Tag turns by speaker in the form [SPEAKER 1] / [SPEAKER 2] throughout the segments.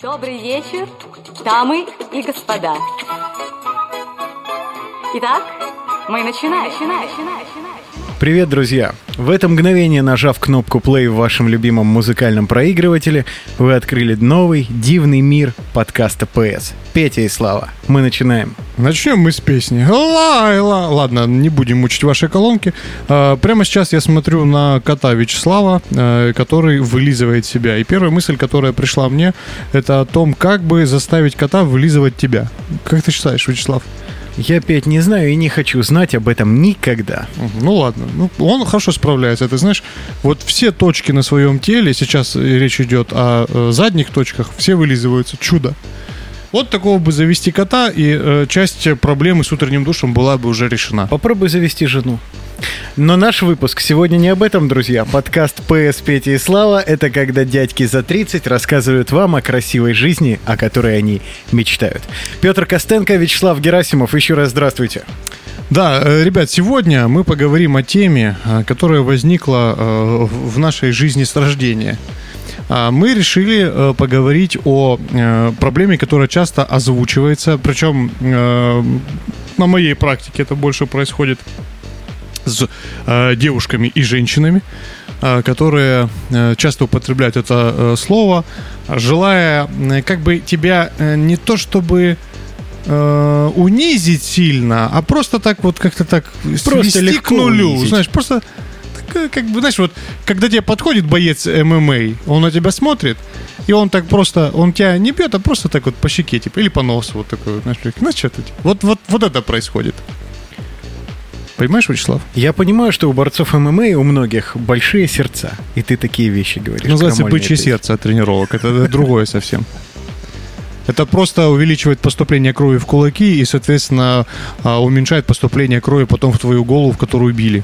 [SPEAKER 1] Добрый вечер, дамы и господа. Итак, мы начинаем. начинаем, начинаем, начинаем.
[SPEAKER 2] Привет, друзья! В это мгновение, нажав кнопку play в вашем любимом музыкальном проигрывателе, вы открыли новый, дивный мир подкаста PS. Петя и Слава, мы начинаем.
[SPEAKER 3] Начнем мы с песни. Лайла. Ладно, не будем мучить ваши колонки. А, прямо сейчас я смотрю на кота Вячеслава, а, который вылизывает себя. И первая мысль, которая пришла мне, это о том, как бы заставить кота вылизывать тебя. Как ты считаешь, Вячеслав?
[SPEAKER 2] Я, Петь, не знаю и не хочу знать об этом никогда.
[SPEAKER 3] Ну ладно, ну, он хорошо справляется. Ты знаешь, вот все точки на своем теле, сейчас речь идет о э, задних точках, все вылизываются. Чудо. Вот такого бы завести кота, и э, часть проблемы с утренним душем была бы уже решена.
[SPEAKER 2] Попробуй завести жену. Но наш выпуск сегодня не об этом, друзья. Подкаст «ПС Петя и Слава» — это когда дядьки за 30 рассказывают вам о красивой жизни, о которой они мечтают. Петр Костенко, Вячеслав Герасимов, еще раз здравствуйте.
[SPEAKER 3] Да, э, ребят, сегодня мы поговорим о теме, э, которая возникла э, в нашей жизни с рождения. А, мы решили поговорить о проблеме, которая часто озвучивается, причем на моей практике это больше происходит с э, девушками и женщинами, э, которые э, часто употребляют это э, слово, желая э, как бы тебя э, не то чтобы э, унизить сильно, а просто так вот как-то так
[SPEAKER 2] просто свести к нулю, унизить.
[SPEAKER 3] знаешь, просто э, как бы, знаешь, вот, когда тебе подходит боец ММА, он на тебя смотрит, и он так просто, он тебя не бьет, а просто так вот по щеке, типа, или по носу, вот такой, знаешь, ну что ты, вот, вот, вот это происходит. Понимаешь, Вячеслав?
[SPEAKER 2] Я понимаю, что у борцов ММА у многих большие сердца, и ты такие вещи говоришь.
[SPEAKER 3] Называется бычье сердце от тренировок. Это другое совсем. Это просто увеличивает поступление крови в кулаки и, соответственно, а, уменьшает поступление крови потом в твою голову, в которую били.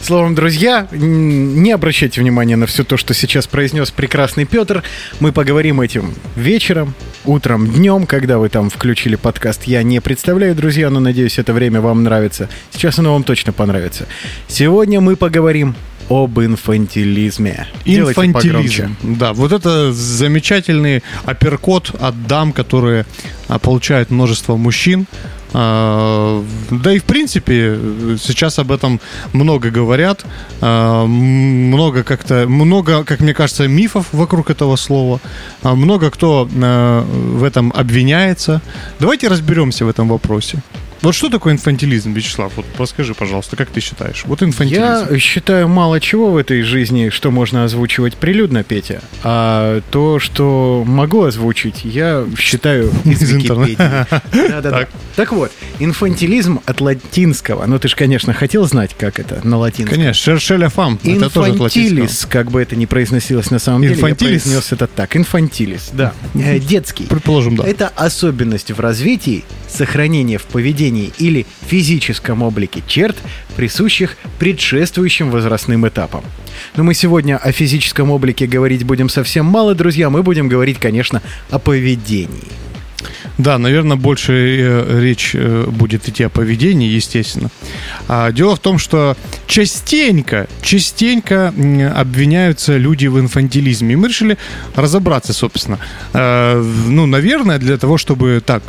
[SPEAKER 2] Словом, друзья, не обращайте внимания на все то, что сейчас произнес прекрасный Петр. Мы поговорим этим вечером, утром, днем, когда вы там включили подкаст. Я не представляю, друзья, но надеюсь, это время вам нравится. Сейчас оно вам точно понравится. Сегодня мы поговорим об инфантилизме.
[SPEAKER 3] Инфантилизм. Да, вот это замечательный апперкот от дам, которые а, получают множество мужчин. А, да и в принципе сейчас об этом много говорят, а, много как-то, много, как мне кажется, мифов вокруг этого слова, а, много кто в этом обвиняется. Давайте разберемся в этом вопросе. Вот что такое инфантилизм, Вячеслав? Вот расскажи, пожалуйста, как ты считаешь? Вот инфантилизм.
[SPEAKER 2] Я считаю мало чего в этой жизни, что можно озвучивать прилюдно, Петя. А то, что могу озвучить, я считаю из, из Википедии. Да-да-да. Так вот, инфантилизм от латинского. Ну, ты же, конечно, хотел знать, как это на латинском.
[SPEAKER 3] Конечно, cherchez la femme.
[SPEAKER 2] Это тоже Infantilis, как бы это ни произносилось на самом деле. Infantilis? Я произнес это так. Infantilis, да. Э, детский.
[SPEAKER 3] Предположим, да.
[SPEAKER 2] Это особенность в развитии, сохранения в поведении поведении или физическом облике черт, присущих предшествующим возрастным этапам. Но мы сегодня о физическом облике говорить будем совсем мало, друзья. Мы будем говорить, конечно, о поведении.
[SPEAKER 3] Да, наверное, больше э, речь э, будет идти о поведении, естественно. А, дело в том, что частенько, частенько обвиняются люди в инфантилизме. И мы решили разобраться, собственно. Э, ну, наверное, для того, чтобы так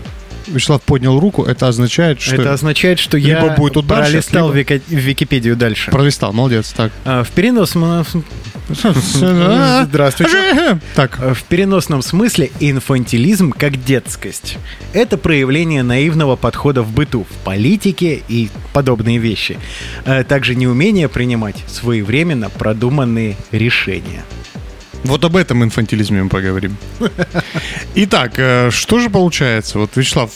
[SPEAKER 3] Вячеслав поднял руку, это означает, что...
[SPEAKER 2] Это означает, что я либо будет тут пролистал либо... в Википедию дальше.
[SPEAKER 3] Пролистал, молодец, так.
[SPEAKER 2] А, в переносном... Здравствуйте. Так. В переносном смысле инфантилизм как детскость. Это проявление наивного подхода в быту, в политике и подобные вещи. А также неумение принимать своевременно продуманные решения.
[SPEAKER 3] Вот об этом инфантилизме мы поговорим. Итак, э, что же получается? Вот, Вячеслав,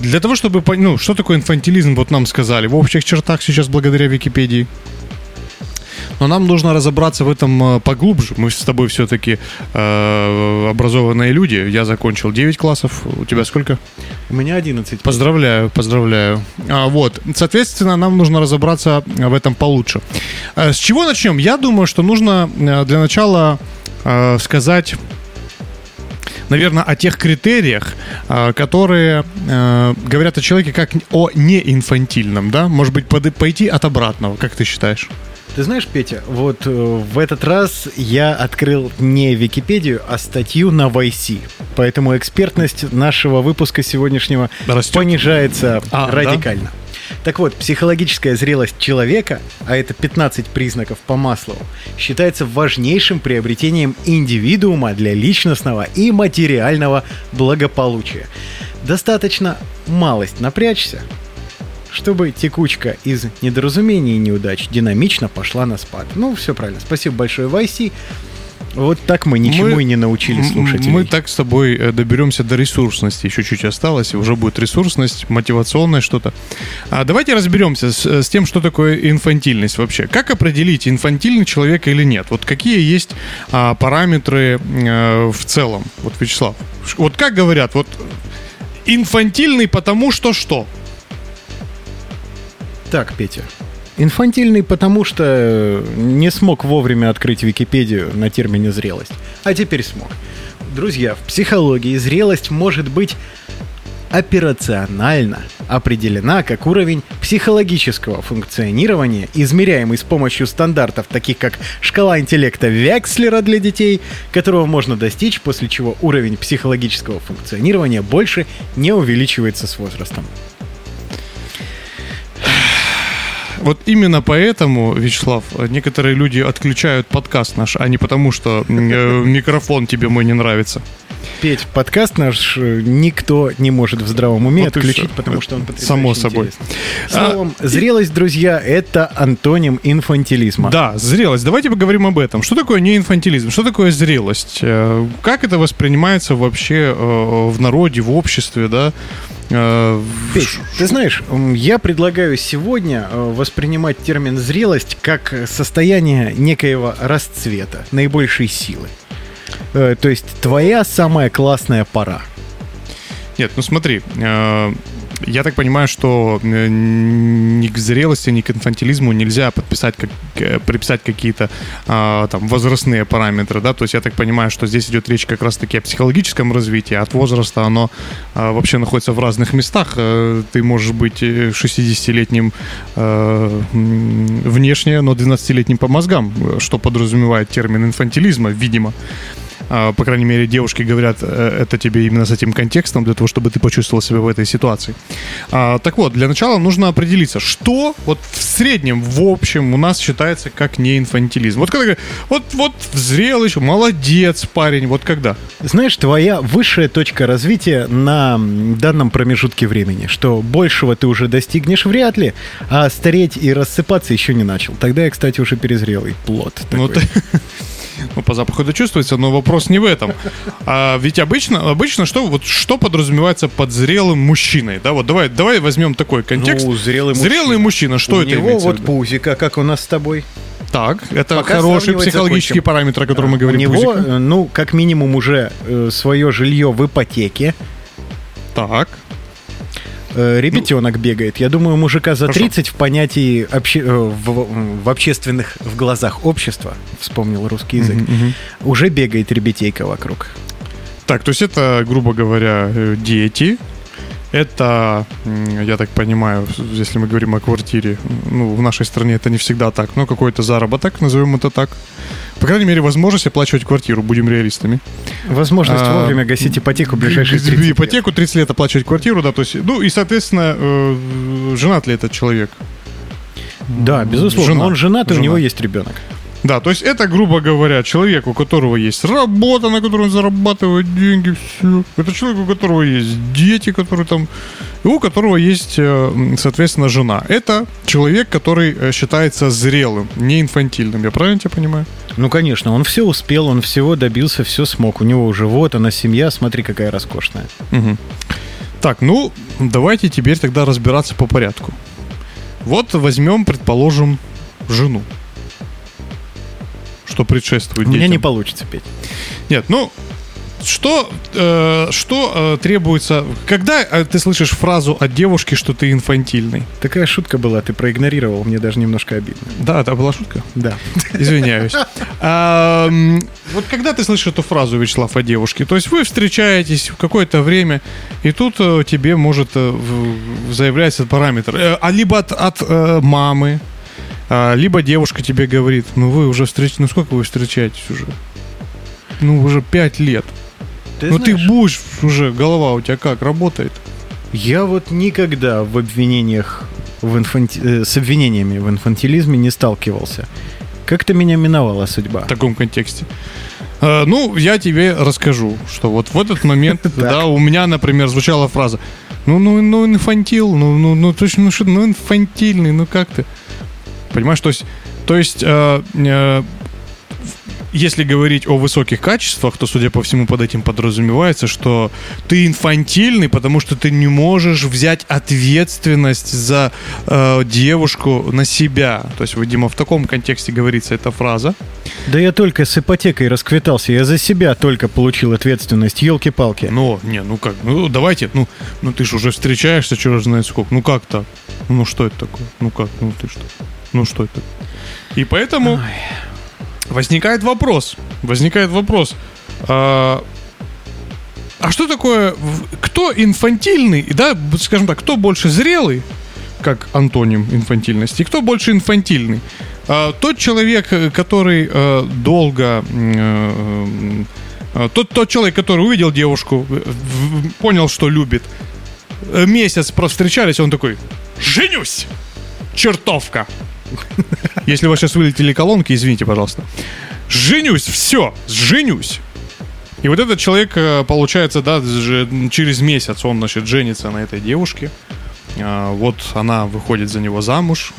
[SPEAKER 3] для того, чтобы... Ну, что такое инфантилизм, вот нам сказали. В общих чертах сейчас благодаря Википедии. Но нам нужно разобраться в этом э, поглубже. Мы с тобой все-таки э, образованные люди. Я закончил 9 классов. У тебя сколько?
[SPEAKER 2] У меня 11.
[SPEAKER 3] Поздравляю, поздравляю. А, вот, соответственно, нам нужно разобраться в этом получше. А, с чего начнем? Я думаю, что нужно э, для начала э, сказать наверное, о тех критериях, э, которые э, говорят о человеке как о неинфантильном, да? Может быть, пойти от обратного, как ты считаешь?
[SPEAKER 2] Ты знаешь, Петя, вот э, в этот раз я открыл не Википедию, а статью на YC. Поэтому экспертность нашего выпуска сегодняшнего
[SPEAKER 3] Растет.
[SPEAKER 2] понижается
[SPEAKER 3] А, да?
[SPEAKER 2] радикально. Так вот, психологическая зрелость человека, а это 15 признаков по Маслову, считается важнейшим приобретением индивидуума для личностного и материального благополучия. Достаточно малость напрячься, чтобы текучка из недоразумений и неудач динамично пошла на спад. Ну, все правильно. Спасибо большое, Вайси. Вот так мы ничему
[SPEAKER 3] Мы-
[SPEAKER 2] и не научили слушателей.
[SPEAKER 3] Мы так с тобой э, доберемся до ресурсности. Еще чуть осталось, и уже будет ресурсность, мотивационное что-то. А давайте разберемся с, с тем, что такое инфантильность вообще. Как определить, инфантильный человек или нет? Вот какие есть а, параметры э, в целом? Вот, Вячеслав, вот как говорят, вот инфантильный потому что что?
[SPEAKER 2] Так, Петя. Инфантильный, потому что э, не смог вовремя открыть Википедию на термине зрелость. А теперь смог. Друзья, в психологии зрелость может быть операционально определена как уровень психологического функционирования, измеряемый с помощью стандартов, таких как шкала интеллекта Векслера для детей, которого можно достичь, после чего уровень психологического функционирования больше не увеличивается с возрастом.
[SPEAKER 3] Вот именно поэтому, Вячеслав, некоторые люди отключают подкаст наш, а не потому, что э, микрофон тебе мой не нравится.
[SPEAKER 2] Петь, подкаст наш э, никто не может в здравом уме
[SPEAKER 3] Вот и
[SPEAKER 2] отключить, потому что он
[SPEAKER 3] Само собой.
[SPEAKER 2] интересный. Словом, зрелость, друзья, это антоним инфантилизма.
[SPEAKER 3] Да, зрелость. Давайте поговорим об этом. Что такое не инфантилизм? Что такое зрелость? Э, Как это воспринимается вообще в народе, в обществе, да? Э,
[SPEAKER 2] Петь, ты знаешь, я предлагаю сегодня э, воспринимать термин зрелость как состояние некоего расцвета, наибольшей силы. Э, То есть твоя самая классная пора.
[SPEAKER 3] Нет, ну смотри, я так понимаю, что э, ни к зрелости, ни к инфантилизму нельзя подписать, как, э, приписать какие-то а, там возрастные параметры, да, то есть я так понимаю, что здесь идет речь как раз-таки о психологическом развитии, от возраста оно а, вообще находится в разных местах, Э, ты можешь быть э, 60-летним э, м, внешне, но 12-летним по мозгам, что подразумевает термин инфантилизма, видимо. А, по крайней мере, девушки говорят э, это тебе именно с этим контекстом, для того, чтобы ты почувствовал себя в этой ситуации. А, так вот, для начала нужно определиться, что вот в среднем, в общем, у нас считается как не инфантилизм. Вот когда говорят, вот, вот зрелый, еще, молодец парень, вот когда?
[SPEAKER 2] Знаешь, твоя высшая точка развития на данном промежутке времени, что большего ты уже достигнешь вряд ли, а стареть и рассыпаться еще не начал. Тогда я, кстати, уже перезрелый плод.
[SPEAKER 3] Ну,
[SPEAKER 2] такой.
[SPEAKER 3] ты- ну, по запаху это чувствуется, но вопрос не в этом. А ведь обычно, обычно что, вот, что подразумевается под зрелым мужчиной? Да, вот давай, давай возьмем такой контекст.
[SPEAKER 2] Ну, зрелый
[SPEAKER 3] Зрелый мужчина, что
[SPEAKER 2] У
[SPEAKER 3] это
[SPEAKER 2] него вот пузика, как у нас с тобой.
[SPEAKER 3] Так, это
[SPEAKER 2] Пока
[SPEAKER 3] хороший психологический параметр, о котором мы
[SPEAKER 2] У
[SPEAKER 3] говорим.
[SPEAKER 2] него,
[SPEAKER 3] пузика.
[SPEAKER 2] э, ну, как минимум уже э, свое жилье в ипотеке.
[SPEAKER 3] Так.
[SPEAKER 2] Э, ребятенок бегает. Я думаю, мужика за
[SPEAKER 3] Хорошо.
[SPEAKER 2] 30 в понятии обще- э, в, в общественных, в глазах общества, вспомнил русский язык,
[SPEAKER 3] Мгм, мгм.
[SPEAKER 2] уже бегает ребятейка вокруг.
[SPEAKER 3] Так, то есть это, грубо говоря, э, дети. Это, я так понимаю, если мы говорим о квартире, ну, в нашей стране это не всегда так, но какой-то заработок, назовем это так. По крайней мере, возможность оплачивать квартиру, будем реалистами.
[SPEAKER 2] Возможность
[SPEAKER 3] А,
[SPEAKER 2] вовремя гасить ипотеку в ближайшие
[SPEAKER 3] Г-
[SPEAKER 2] 30 лет.
[SPEAKER 3] Ипотеку 30 лет оплачивать квартиру, да, то есть, ну, и, соответственно, э, женат ли этот человек?
[SPEAKER 2] Да, безусловно.
[SPEAKER 3] Жена.
[SPEAKER 2] Он женат, и у
[SPEAKER 3] Жена.
[SPEAKER 2] него есть ребенок.
[SPEAKER 3] Да, то есть это, грубо говоря, человек, у которого есть работа, на которой он зарабатывает деньги, все. Это человек, у которого есть дети, которые там, и у которого есть, э, соответственно, жена. Это человек, который э, считается зрелым, не инфантильным. Я правильно тебя понимаю?
[SPEAKER 2] Ну, конечно, он все успел, он всего добился, все смог. У него уже вот она семья, смотри, какая роскошная.
[SPEAKER 3] Мгм. Так, ну, давайте теперь тогда разбираться по порядку. Вот возьмем, предположим, жену. Что предшествует
[SPEAKER 2] У меня
[SPEAKER 3] детям.
[SPEAKER 2] не получится петь.
[SPEAKER 3] Нет, ну что, э, что э, требуется, когда э, ты слышишь фразу от девушки, что ты инфантильный?
[SPEAKER 2] Такая шутка была, ты проигнорировал, мне даже немножко обидно.
[SPEAKER 3] Да, это была шутка.
[SPEAKER 2] Да.
[SPEAKER 3] Извиняюсь. А, Вот когда ты слышишь эту фразу, Вячеслав, о девушке, то есть вы встречаетесь в какое-то время, и тут э, тебе может э, заявляется параметр, э, а либо от, от, мамы, А, либо девушка тебе говорит, ну вы уже встреч... ну сколько вы встречаетесь уже? Ну уже пять лет.
[SPEAKER 2] Ты
[SPEAKER 3] ну
[SPEAKER 2] знаешь,
[SPEAKER 3] ты будешь уже, голова у тебя как, работает?
[SPEAKER 2] Я вот никогда в обвинениях в инфанти... э, с обвинениями в инфантилизме не сталкивался. Как-то меня миновала судьба.
[SPEAKER 3] в таком контексте. Э, Ну, я тебе расскажу, что вот в этот момент, да, у меня, например, звучала фраза, ну, ну, ну, инфантил, ну, ну, ну, точно, ну, что, ну, инфантильный, ну, как ты? Понимаешь, то есть, то есть, э, э, если говорить о высоких качествах, то, судя по всему, под этим подразумевается, что ты инфантильный, потому что ты не можешь взять ответственность за э, девушку на себя. То есть, видимо, в таком контексте говорится эта фраза.
[SPEAKER 2] Да я только с ипотекой расквитался, я за себя только получил ответственность, елки-палки.
[SPEAKER 3] Но, не, ну как, ну давайте, ну, ну ты же уже встречаешься, черт знает сколько, ну как так? Ну что это такое? Ну как, ну ты что? Ну что это? И поэтому возникает вопрос, возникает вопрос, а, а что такое, кто инфантильный, да, скажем так, кто больше зрелый, как антоним инфантильности, кто больше инфантильный? А, тот человек, э, который э, долго... э, тот, тот человек, который увидел девушку, понял, что любит, месяц провстречались, он такой, женюсь! Чертовка! Если у вас сейчас вылетели колонки, извините, пожалуйста. Женюсь, все, женюсь. И вот этот человек, э, получается, да, через месяц он, значит, женится на этой девушке. А, Вот она выходит за него замуж,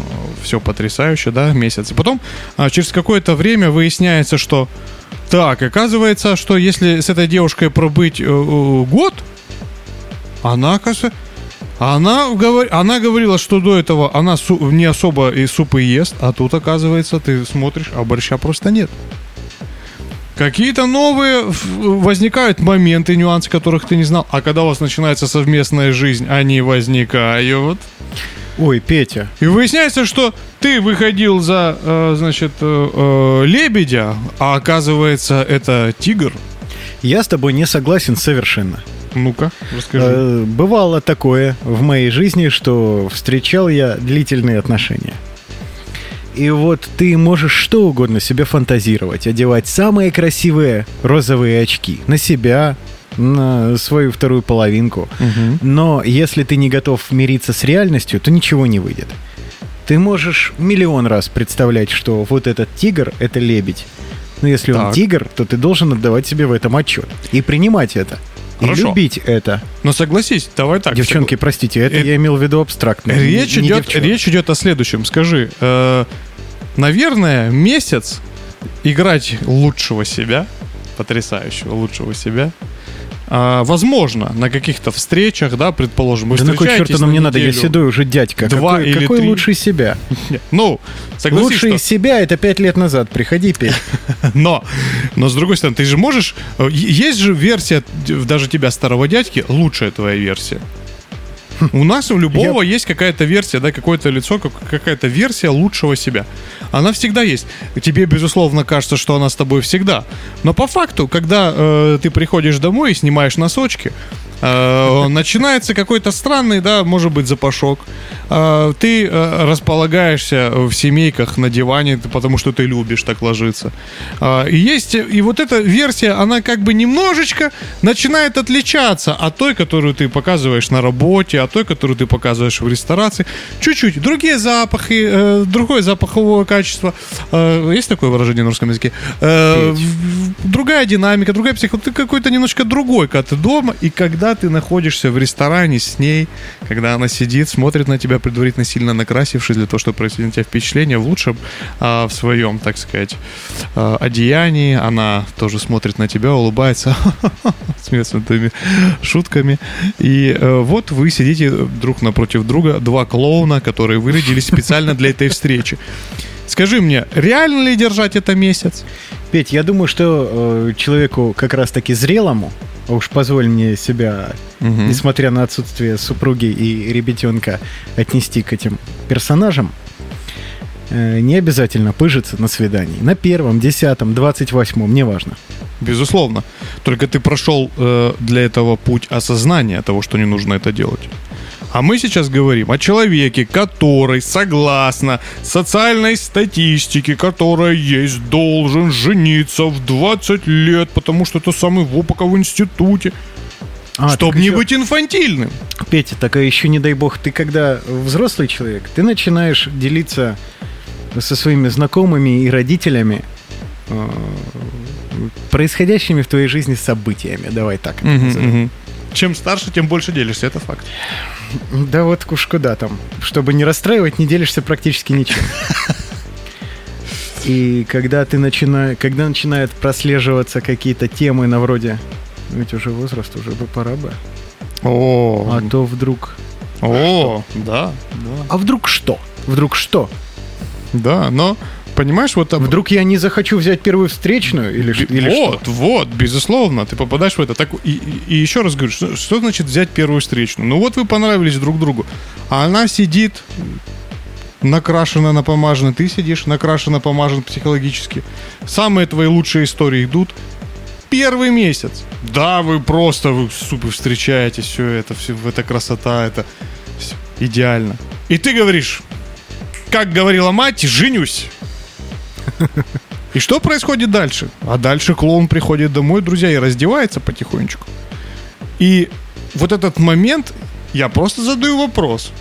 [SPEAKER 3] все потрясающе, да, месяц. И потом а, через какое-то время выясняется, что так, оказывается, что если с этой девушкой пробыть э, э, год, она, оказывается, она, говор- она говорила, что до этого она су- не особо и супы ест, а тут, оказывается, ты смотришь, а борща просто нет. Какие-то новые возникают моменты, нюансы, которых ты не знал. А когда у вас начинается совместная жизнь, они возникают.
[SPEAKER 2] Ой, Петя,
[SPEAKER 3] И выясняется, что ты выходил за, э, значит, э, э, лебедя, а оказывается, это тигр.
[SPEAKER 2] я с тобой не согласен совершенно.
[SPEAKER 3] Ну-ка, расскажи.
[SPEAKER 2] Э, Бывало такое в моей жизни, что встречал я длительные отношения. И вот ты можешь что угодно себе фантазировать, одевать самые красивые розовые очки на себя, на свою вторую половинку.
[SPEAKER 3] Мгм.
[SPEAKER 2] Но если ты не готов мириться с реальностью, то ничего не выйдет. Ты можешь миллион раз представлять, что вот этот тигр — это лебедь. Но если он
[SPEAKER 3] Так.
[SPEAKER 2] тигр, то ты должен отдавать себе в этом отчет. И принимать это. И любить это.
[SPEAKER 3] Но согласись, давай так.
[SPEAKER 2] Девчонки, простите, это
[SPEAKER 3] Э,
[SPEAKER 2] я имел в виду абстрактно.
[SPEAKER 3] Речь
[SPEAKER 2] не- не
[SPEAKER 3] идет,
[SPEAKER 2] девчонок.
[SPEAKER 3] речь идет о следующем. Скажи, э, наверное, месяц играть лучшего себя, потрясающего лучшего себя, а, возможно, на каких-то встречах, да, предположим, вы
[SPEAKER 2] Да на кой черт оно мне
[SPEAKER 3] на
[SPEAKER 2] надо? Я седой уже дядька.
[SPEAKER 3] два
[SPEAKER 2] какой
[SPEAKER 3] или
[SPEAKER 2] какой
[SPEAKER 3] три.
[SPEAKER 2] лучший себя?
[SPEAKER 3] Ну, согласись,
[SPEAKER 2] Лучший
[SPEAKER 3] что-
[SPEAKER 2] себя это пять лет назад. Приходи, пей.
[SPEAKER 3] Но, но с другой стороны, ты же можешь... э, Есть же версия даже тебя, старого дядьки, лучшая твоя версия. У нас у любого есть какая-то версия, да, какое-то лицо, как- какая-то версия лучшего себя. Она всегда есть. Тебе, безусловно, кажется, что она с тобой всегда. Но по факту, когда э, ты приходишь домой и снимаешь носочки, начинается какой-то странный, да, может быть, запашок. Э, ты э, располагаешься в семейках на диване, потому что ты любишь так ложиться. Э, и есть, и вот эта версия, она как бы немножечко начинает отличаться от той, которую ты показываешь на работе, от той, которую ты показываешь в ресторации. Чуть-чуть. Другие запахи, э, другое запаховое качество. Э, есть такое выражение на русском языке? Э, другая динамика, другая психика. Ты какой-то немножко другой, когда ты дома, и когда ты находишься в ресторане с ней, когда она сидит, смотрит на тебя, предварительно сильно накрасившись для того, чтобы произвести на тебя впечатление в лучшем, а, в своем, так сказать, а, одеянии. Она тоже смотрит на тебя, улыбается, смеется твоими шутками. И э, вот вы сидите друг напротив друга, два клоуна, которые вырядились специально для этой встречи. Скажи мне, реально ли держать это месяц?
[SPEAKER 2] Петь, я думаю, что э, человеку как раз-таки зрелому, а уж позволь мне себя,
[SPEAKER 3] Мгм.
[SPEAKER 2] несмотря на отсутствие супруги и ребятенка, отнести к этим персонажам, э, не обязательно пыжиться на свидании. На первом, десятом, двадцать восьмом, неважно.
[SPEAKER 3] Безусловно. Только ты прошел э, для этого путь осознания того, что не нужно это делать. А мы сейчас говорим о человеке, который, согласно социальной статистике, которая есть, должен жениться в 20 лет, потому что это самый вопока в институте.
[SPEAKER 2] А,
[SPEAKER 3] чтобы не
[SPEAKER 2] еще-
[SPEAKER 3] быть инфантильным.
[SPEAKER 2] Петя, так а еще не дай бог, ты когда взрослый человек, ты начинаешь делиться со своими знакомыми и родителями э, происходящими в твоей жизни событиями. Давай так. это назовем.
[SPEAKER 3] Чем старше, тем больше делишься, это факт.
[SPEAKER 2] Да вот уж куда там. Чтобы не расстраивать, не делишься практически ничем. И когда ты начинаешь, когда начинают прослеживаться какие-то темы на вроде, «Ну, ведь уже возраст, уже бы пора бы.
[SPEAKER 3] О,
[SPEAKER 2] А то вдруг...
[SPEAKER 3] о, да, да.
[SPEAKER 2] А вдруг что? Вдруг что?
[SPEAKER 3] Да, но понимаешь, вот об-
[SPEAKER 2] Вдруг я не захочу взять первую встречную или, ш- или
[SPEAKER 3] вот,
[SPEAKER 2] что?
[SPEAKER 3] вот, безусловно, ты попадаешь в это. Так, и, и- еще раз говорю, что, что значит взять первую встречную? Ну вот вы понравились друг другу, а она сидит накрашена, напомажена, ты сидишь накрашена, помажен психологически. Самые твои лучшие истории идут первый месяц. Да, вы просто вы супер встречаетесь, все это, все, это красота, это идеально. И ты говоришь, как говорила мать, женюсь. И что происходит дальше? А дальше клоун приходит домой, друзья, и раздевается потихонечку. И вот этот момент, я просто задаю вопрос.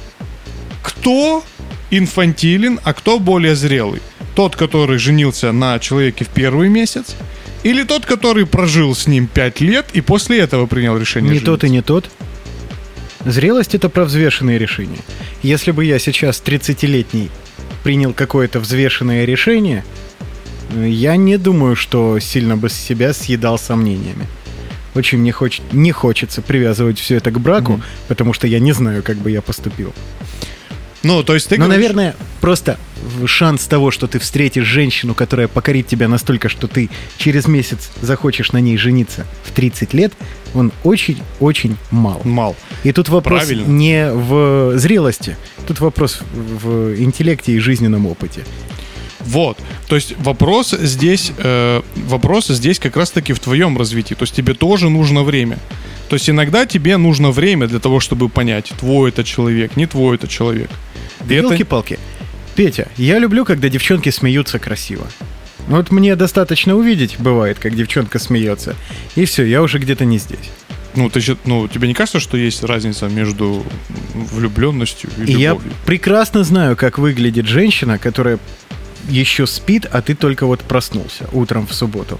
[SPEAKER 3] Кто инфантилен, а кто более зрелый? Тот, который женился на человеке в первый месяц? Или тот, который прожил с ним пять лет и после этого принял решение
[SPEAKER 2] Не тот и
[SPEAKER 3] жениться?
[SPEAKER 2] не тот. Зрелость это про взвешенные решения. Если бы я сейчас 30-летний принял какое-то взвешенное решение, я не думаю, что сильно бы себя съедал сомнениями. Очень мне хоч- не хочется привязывать все это к браку,
[SPEAKER 3] Мгм.
[SPEAKER 2] потому что я не знаю, как бы я поступил.
[SPEAKER 3] Ну, то есть ты
[SPEAKER 2] Но,
[SPEAKER 3] говоришь-
[SPEAKER 2] наверное, просто шанс того, что ты встретишь женщину, которая покорит тебя настолько, что ты через месяц захочешь на ней жениться в 30 лет, он очень-очень мал.
[SPEAKER 3] Мал.
[SPEAKER 2] И тут вопрос
[SPEAKER 3] Правильно.
[SPEAKER 2] не в зрелости, тут вопрос в интеллекте и жизненном опыте.
[SPEAKER 3] Вот. То есть вопрос здесь, э, вопрос здесь как раз-таки в твоем развитии. То есть тебе тоже нужно время. То есть иногда тебе нужно время для того, чтобы понять, твой это человек, не твой это человек. И это-
[SPEAKER 2] Елки-палки. Петя, я люблю, когда девчонки смеются красиво. Вот мне достаточно увидеть, бывает, как девчонка смеется. И все, я уже где-то не здесь.
[SPEAKER 3] ну, ты, ну, тебе не кажется, что есть разница между влюбленностью и
[SPEAKER 2] И я
[SPEAKER 3] любовью?
[SPEAKER 2] прекрасно знаю, как выглядит женщина, которая еще спит, а ты только вот проснулся утром в субботу.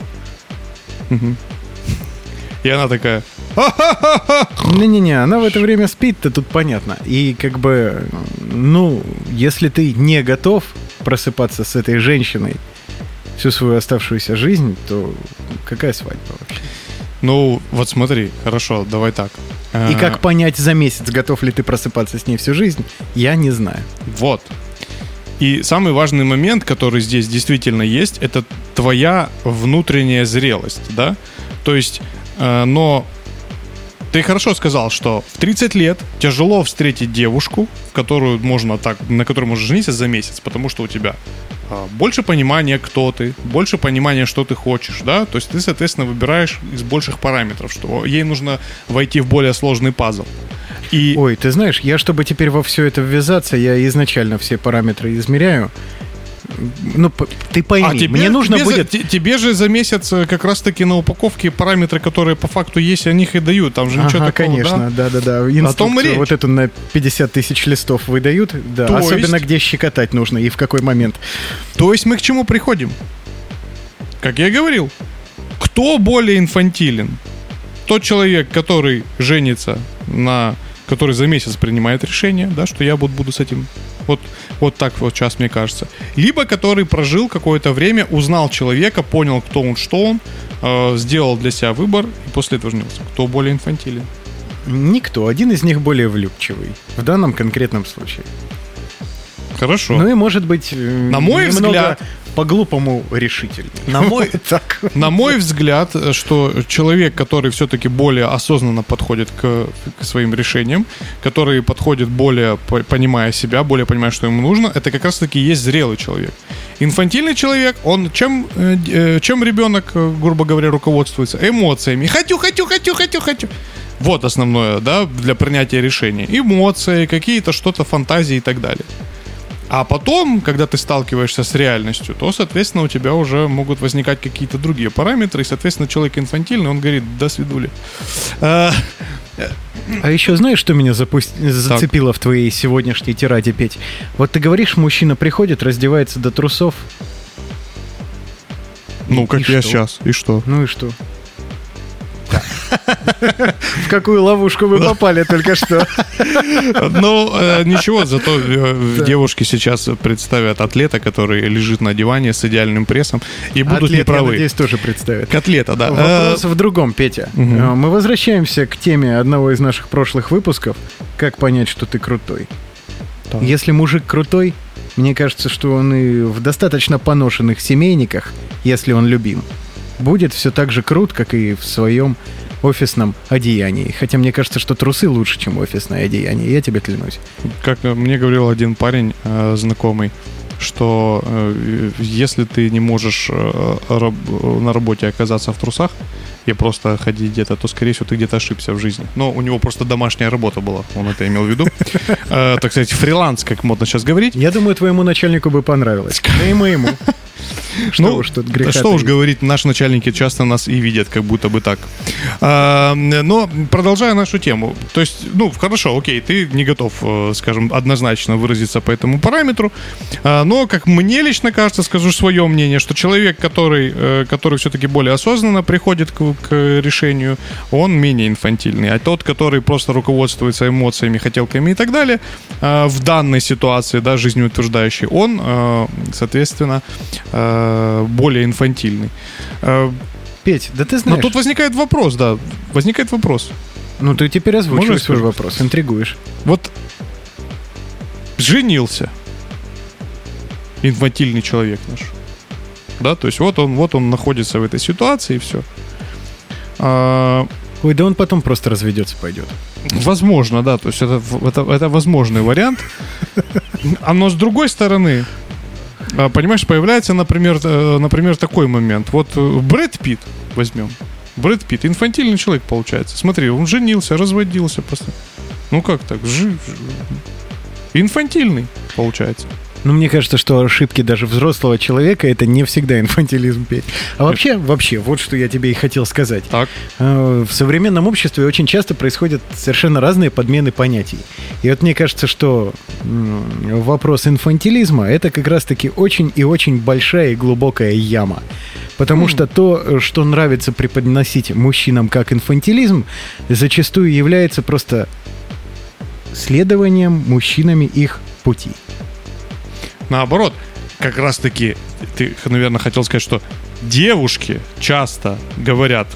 [SPEAKER 3] И она такая,
[SPEAKER 2] Не-не-не, она в это время спит-то тут понятно. И как бы, ну, если ты не готов просыпаться с этой женщиной всю свою оставшуюся жизнь, то какая свадьба вообще?
[SPEAKER 3] ну, вот смотри, хорошо, давай так.
[SPEAKER 2] И
[SPEAKER 3] Э,
[SPEAKER 2] как понять за месяц, готов ли ты просыпаться с ней всю жизнь, я не знаю.
[SPEAKER 3] Вот. И самый важный момент, который здесь действительно есть, это твоя внутренняя зрелость, да? То есть, э, но ты хорошо сказал, что в 30 лет тяжело встретить девушку, в которую можно так, на которой можно жениться за месяц, потому что у тебя а, больше понимания, кто ты, больше понимания, что ты хочешь, да, то есть ты, соответственно, выбираешь из больших параметров, что ей нужно войти в более сложный пазл. И
[SPEAKER 2] Ой, ты знаешь, я, чтобы теперь во все это ввязаться, я изначально все параметры измеряю. Ну, ты пойми,
[SPEAKER 3] А тебе,
[SPEAKER 2] мне нужно
[SPEAKER 3] тебе, за-
[SPEAKER 2] будет...
[SPEAKER 3] те- тебе же за месяц э, как раз-таки на упаковке параметры, которые по факту есть, они их и дают. Там же ничего
[SPEAKER 2] Ага,
[SPEAKER 3] такого,
[SPEAKER 2] конечно,
[SPEAKER 3] да?
[SPEAKER 2] да-да-да.
[SPEAKER 3] том и
[SPEAKER 2] Инструкцию
[SPEAKER 3] речь.
[SPEAKER 2] вот эту на 50 тысяч листов выдают, да.
[SPEAKER 3] То
[SPEAKER 2] Особенно
[SPEAKER 3] есть-
[SPEAKER 2] где щекотать нужно и в какой момент.
[SPEAKER 3] То есть мы к чему приходим? Как я говорил, кто более инфантилен? Тот человек, который женится на... который за месяц принимает решение, да, что я вот буду с этим... Вот, вот так вот сейчас мне кажется. Либо который прожил какое-то время, узнал человека, понял, кто он, что он, э, сделал для себя выбор и после этого женился. Кто более инфантилен?
[SPEAKER 2] Никто. Один из них более влюбчивый. В данном конкретном случае.
[SPEAKER 3] Хорошо.
[SPEAKER 2] Ну и может быть...
[SPEAKER 3] На мой
[SPEAKER 2] немного
[SPEAKER 3] взгляд-
[SPEAKER 2] По-глупому решительный.
[SPEAKER 3] На мой-
[SPEAKER 2] так.
[SPEAKER 3] На мой взгляд, э, что человек, который все-таки более осознанно подходит к, к своим решениям, который подходит более по- понимая себя, более понимая, что ему нужно, это как раз-таки есть зрелый человек. Инфантильный человек, он чем, э, э, чем ребенок, грубо говоря, руководствуется? Эмоциями. Хочу, хочу, хочу, хочу, хочу. Вот основное, да, для принятия решений. Эмоции, какие-то что-то, фантазии и так далее. А потом, когда ты сталкиваешься с реальностью, то, соответственно, у тебя уже могут возникать какие-то другие параметры, и, соответственно, человек инфантильный, он говорит, до свидули. А,
[SPEAKER 2] А еще знаешь, что меня запусть... зацепило в твоей сегодняшней тираде, Петь? Вот ты говоришь, мужчина приходит, раздевается до трусов.
[SPEAKER 3] Ну,
[SPEAKER 2] И-
[SPEAKER 3] как
[SPEAKER 2] и
[SPEAKER 3] я
[SPEAKER 2] что?
[SPEAKER 3] сейчас. И что?
[SPEAKER 2] Ну и что? В какую ловушку вы попали только что?
[SPEAKER 3] Ну, э, ничего, зато э, девушки сейчас представят атлета, который лежит на диване с идеальным прессом, и будут неправы.
[SPEAKER 2] надеюсь, тоже представят.
[SPEAKER 3] Котлета, да.
[SPEAKER 2] Вопрос
[SPEAKER 3] Э,
[SPEAKER 2] в другом, Петя. Мы возвращаемся к теме одного из наших прошлых выпусков. Как понять, что ты крутой? Если мужик крутой, мне кажется, что он и в достаточно поношенных семейниках, если он любим, будет все так же крут, как и в своем офисном одеянии. Хотя мне кажется, что трусы лучше, чем офисное одеяние. Я тебе клянусь.
[SPEAKER 3] Как э, мне говорил один парень э, знакомый, что э, если ты не можешь э, раб- на работе оказаться в трусах и просто ходить где-то, то, скорее всего, ты где-то ошибся в жизни. Но у него просто домашняя работа была, он это имел в виду. Э, Так сказать, фриланс, как модно сейчас говорить.
[SPEAKER 2] Я думаю, твоему начальнику бы понравилось. Да и моему. Что
[SPEAKER 3] Ну, да
[SPEAKER 2] греха
[SPEAKER 3] что уж говорить, наши начальники часто нас и видят, как будто бы так. А, но продолжая нашу тему, то есть, ну, хорошо, окей, ты не готов, э, скажем, однозначно выразиться по этому параметру, а, но, как мне лично кажется, скажу свое мнение, что человек, который, э, который все-таки более осознанно приходит к, к решению, он менее инфантильный, а тот, который просто руководствуется эмоциями, хотелками и так далее, э, в данной ситуации, да, жизнеутверждающий, он, э, соответственно, э, более инфантильный. Э,
[SPEAKER 2] Петь, да ты
[SPEAKER 3] Но
[SPEAKER 2] знаешь...
[SPEAKER 3] тут возникает вопрос, да, возникает вопрос.
[SPEAKER 2] Ну, ты теперь
[SPEAKER 3] я
[SPEAKER 2] свой вопрос, интригуешь.
[SPEAKER 3] Вот женился инфантильный человек наш. Да, то есть вот он, вот он находится в этой ситуации и все.
[SPEAKER 2] Ой, да он потом просто разведется, пойдет.
[SPEAKER 3] возможно, да, то есть это, это, это возможный вариант. А но с другой стороны, а, понимаешь, появляется, например, э, например, такой момент. Вот э, Брэд Питт возьмем. Брэд Питт, инфантильный человек получается. Смотри, он женился, разводился просто. Ну как так? Жи- жи- Инфантильный получается.
[SPEAKER 2] Ну, мне кажется, что ошибки даже взрослого человека это не всегда инфантилизм, Петь. А вообще, вообще, вот что я тебе и хотел сказать.
[SPEAKER 3] Так.
[SPEAKER 2] Э, В современном обществе очень часто происходят совершенно разные подмены понятий. И вот мне кажется, что вопрос инфантилизма это как раз-таки очень и очень большая и глубокая яма. Потому что то, что нравится преподносить мужчинам как инфантилизм, зачастую является просто следованием мужчинами их пути.
[SPEAKER 3] Наоборот, как раз таки, ты, наверное, хотел сказать, что девушки часто говорят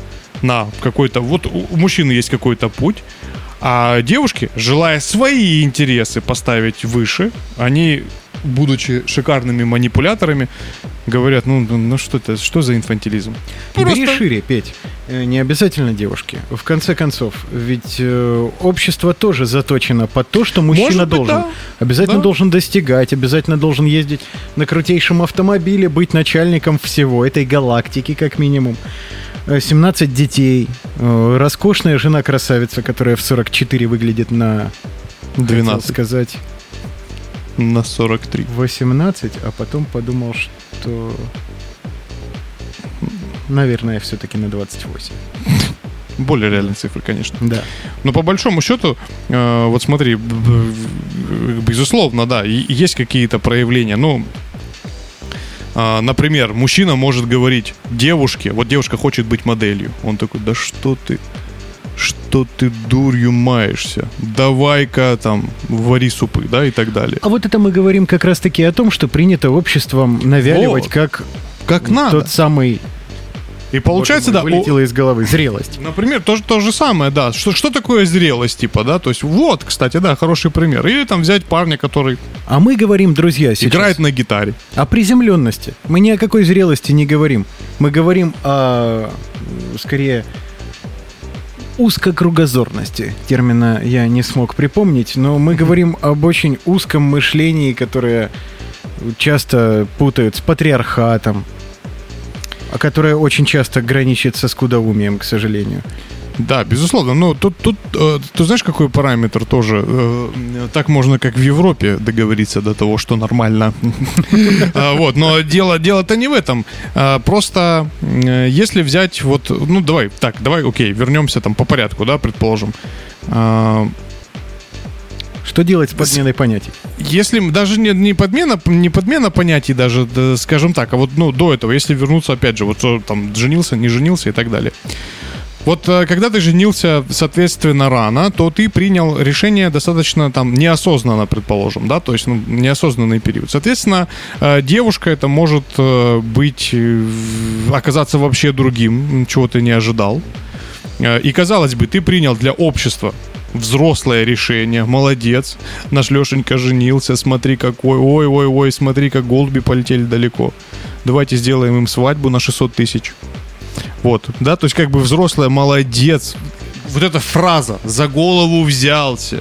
[SPEAKER 3] на какой-то... Вот у мужчины есть какой-то путь, а девушки, желая свои интересы поставить выше, они, будучи шикарными манипуляторами, говорят, ну, ну, ну что это, что за инфантилизм?
[SPEAKER 2] Бери шире, Петь. Э, Не обязательно девушки. В конце концов, ведь э, общество тоже заточено под то, что мужчина
[SPEAKER 3] Может быть,
[SPEAKER 2] должен.
[SPEAKER 3] да.
[SPEAKER 2] Обязательно
[SPEAKER 3] Да.
[SPEAKER 2] должен достигать, обязательно должен ездить на крутейшем автомобиле, быть начальником всего этой галактики, как минимум. Э, 17 детей, э, роскошная жена-красавица, которая в 44 выглядит на... хотел
[SPEAKER 3] 12
[SPEAKER 2] сказать
[SPEAKER 3] на 43.
[SPEAKER 2] 18, а потом подумал, что... Наверное, все-таки на 28.
[SPEAKER 3] Более реальные цифры, конечно.
[SPEAKER 2] Да.
[SPEAKER 3] Но по большому счету, э, вот смотри, безусловно, да, есть какие-то проявления. Ну, а, например, мужчина может говорить девушке, вот девушка хочет быть моделью. Он такой, да что ты, что ты дурью маешься? Давай-ка там вари супы, да, и так далее.
[SPEAKER 2] А вот это мы говорим как раз-таки о том, что принято обществом навяливать
[SPEAKER 3] Вот.
[SPEAKER 2] как
[SPEAKER 3] Как надо.
[SPEAKER 2] тот самый...
[SPEAKER 3] И получается,
[SPEAKER 2] Боже
[SPEAKER 3] да,
[SPEAKER 2] мой,
[SPEAKER 3] о-
[SPEAKER 2] Вылетело из головы. Зрелость.
[SPEAKER 3] Например, то, то же самое, да. Что, что такое зрелость, типа, да? То есть, вот, кстати, да, хороший пример. Или там взять парня, который
[SPEAKER 2] А мы говорим, друзья, сейчас
[SPEAKER 3] играет на гитаре.
[SPEAKER 2] о приземленности. Мы ни о какой зрелости не говорим. Мы говорим о, скорее, узкокругозорности. Термина я не смог припомнить, но мы говорим об очень узком мышлении, которое часто путают с патриархатом, а которое очень часто граничит со скудоумием, к сожалению.
[SPEAKER 3] Да, безусловно. Но тут, тут э, ты знаешь, какой параметр тоже? Э, так можно, как в Европе, договориться до того, что нормально. А, вот, но дело, дело-то не в этом. А, просто э, если взять вот, ну давай, так, давай, окей, вернемся там по порядку, да, предположим. А,
[SPEAKER 2] Что делать с подменой понятий?
[SPEAKER 3] если даже не, не подмена, не подмена понятий даже, да, скажем так, а вот ну до этого, если вернуться опять же, вот что там женился, не женился и так далее. Вот э, когда ты женился, соответственно, рано, то ты принял решение достаточно там неосознанно, предположим, да, то есть ну, неосознанный период. Соответственно, э, девушка это может э, быть, оказаться вообще другим, чего ты не ожидал. И казалось бы, ты принял для общества взрослое решение, молодец. Наш Лешенька женился, смотри какой, ой-ой-ой, смотри, как голуби полетели далеко. Давайте сделаем им свадьбу на 600 тысяч. Вот, да, то есть как бы взрослая, молодец. Вот эта фраза «за голову взялся»,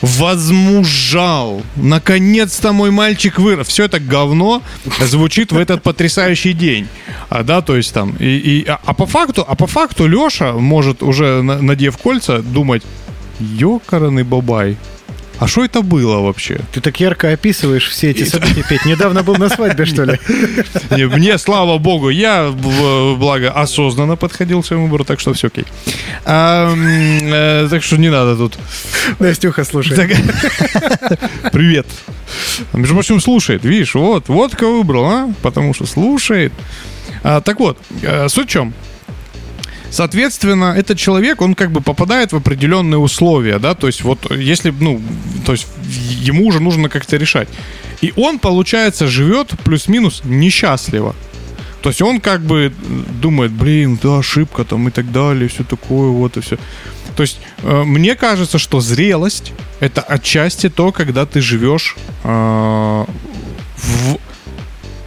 [SPEAKER 3] возмужал, наконец-то мой мальчик вырос. Все это говно звучит в этот потрясающий день. А, да, то есть там, и, и- а, а по факту, а по факту Леша может уже, на- надев кольца, думать, ёкарный бабай, а что это было вообще?
[SPEAKER 2] Ты так ярко описываешь все эти события, Петь. Недавно был на свадьбе, что ли?
[SPEAKER 3] Не, Мне, слава богу, я, благо, осознанно подходил к своему выбору, так что все окей. Э, так что не надо тут.
[SPEAKER 2] Настюха, слушай.
[SPEAKER 3] Так- Привет. Между прочим, слушает, видишь, вот, вот кого выбрал, а? Потому что слушает. А, так вот, э, суть в чем? Соответственно, этот человек, он как бы попадает в определенные условия, да, то есть вот если, ну, то есть ему уже нужно как-то решать. И он, получается, живет плюс-минус несчастливо. То есть он как бы думает, блин, да, ошибка там и так далее, все такое, вот и все. То есть э, мне кажется, что зрелость это отчасти то, когда ты живешь э, в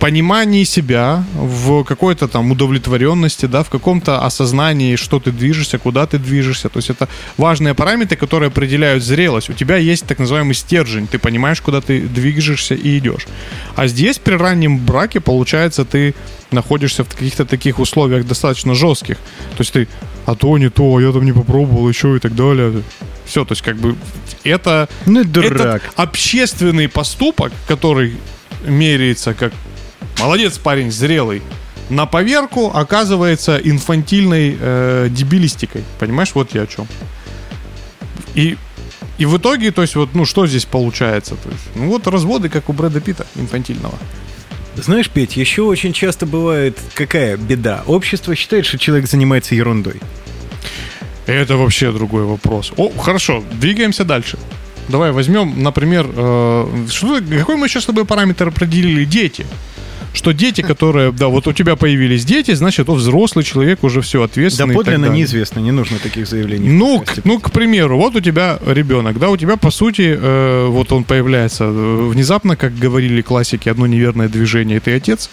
[SPEAKER 3] понимании себя, в какой-то там удовлетворенности, да, в каком-то осознании, что ты движешься, куда ты движешься. То есть это важные параметры, которые определяют зрелость. У тебя есть так называемый стержень, ты понимаешь, куда ты движешься и идешь. А здесь при раннем браке, получается, ты находишься в каких-то таких условиях достаточно жестких. То есть ты, а то не то, а я там не попробовал еще и так далее. Все, то есть как бы это
[SPEAKER 2] Ну, дурак.
[SPEAKER 3] этот общественный поступок, который меряется как молодец парень, зрелый, на поверку оказывается инфантильной э, дебилистикой. Понимаешь, вот я о чем. И, и в итоге, то есть, вот, ну, что здесь получается? То есть, ну, вот разводы, как у Брэда Питта, инфантильного.
[SPEAKER 2] Знаешь, Петь, еще очень часто бывает какая беда. Общество считает, что человек занимается ерундой.
[SPEAKER 3] Это вообще другой вопрос. О, хорошо, двигаемся дальше. Давай возьмем, например, э, что, какой мы сейчас с тобой параметр определили? Дети. Что дети, которые, да, вот у тебя появились дети, значит, о, взрослый человек уже все
[SPEAKER 2] Да
[SPEAKER 3] ответственный. так
[SPEAKER 2] подлинно неизвестно, не нужно таких заявлений.
[SPEAKER 3] Ну, к, ну, к примеру, вот у тебя ребенок, да, у тебя, по сути, э, вот он появляется э, внезапно, как говорили классики, одно неверное движение, и ты отец.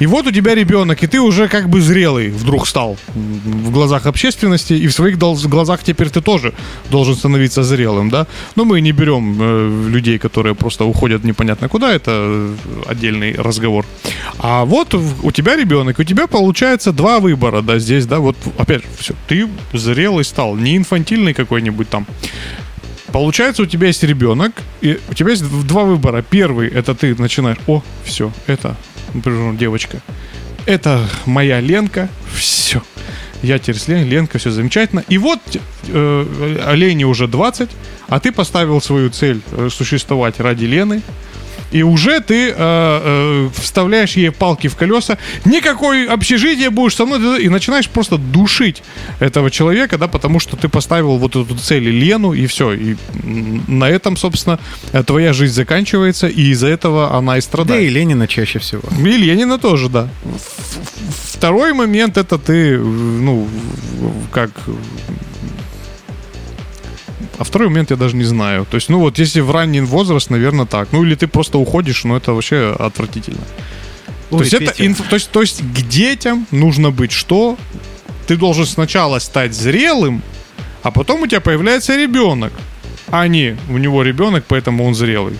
[SPEAKER 3] И вот у тебя ребенок, и ты уже как бы зрелый вдруг стал в глазах общественности, и в своих глазах теперь ты тоже должен становиться зрелым, да. Но мы не берем э, людей, которые просто уходят непонятно куда, это э, отдельный разговор. А вот у тебя ребенок, у тебя получается два выбора, да, здесь, да, вот опять все, ты зрелый стал, не инфантильный какой-нибудь там. Получается, у тебя есть ребенок, и у тебя есть два выбора. Первый это ты начинаешь, о, все, это, например, девочка, это моя Ленка, все. Я с Лен- Ленка, все замечательно. И вот э, Лене уже 20, а ты поставил свою цель э, существовать ради Лены. И уже ты э, э, вставляешь ей палки в колеса. Никакой общежития будешь со мной. И начинаешь просто душить этого человека, да, потому что ты поставил вот эту цель Лену, и все. И на этом, собственно, э, твоя жизнь заканчивается, и из-за этого она и
[SPEAKER 2] Да
[SPEAKER 3] страдает.
[SPEAKER 2] и Ленина чаще всего.
[SPEAKER 3] И Ленина тоже, да. Второй момент это ты, э, ну, как... А второй момент я даже не знаю. То есть, ну вот, если в ранний возраст, наверное, так. Ну или ты просто уходишь, но это вообще отвратительно. то,
[SPEAKER 2] Ой,
[SPEAKER 3] есть это
[SPEAKER 2] Петя.
[SPEAKER 3] инф- то, есть, то есть к детям нужно быть что? Ты должен сначала стать зрелым, а потом у тебя появляется ребенок. А не, у него ребенок, поэтому он зрелый.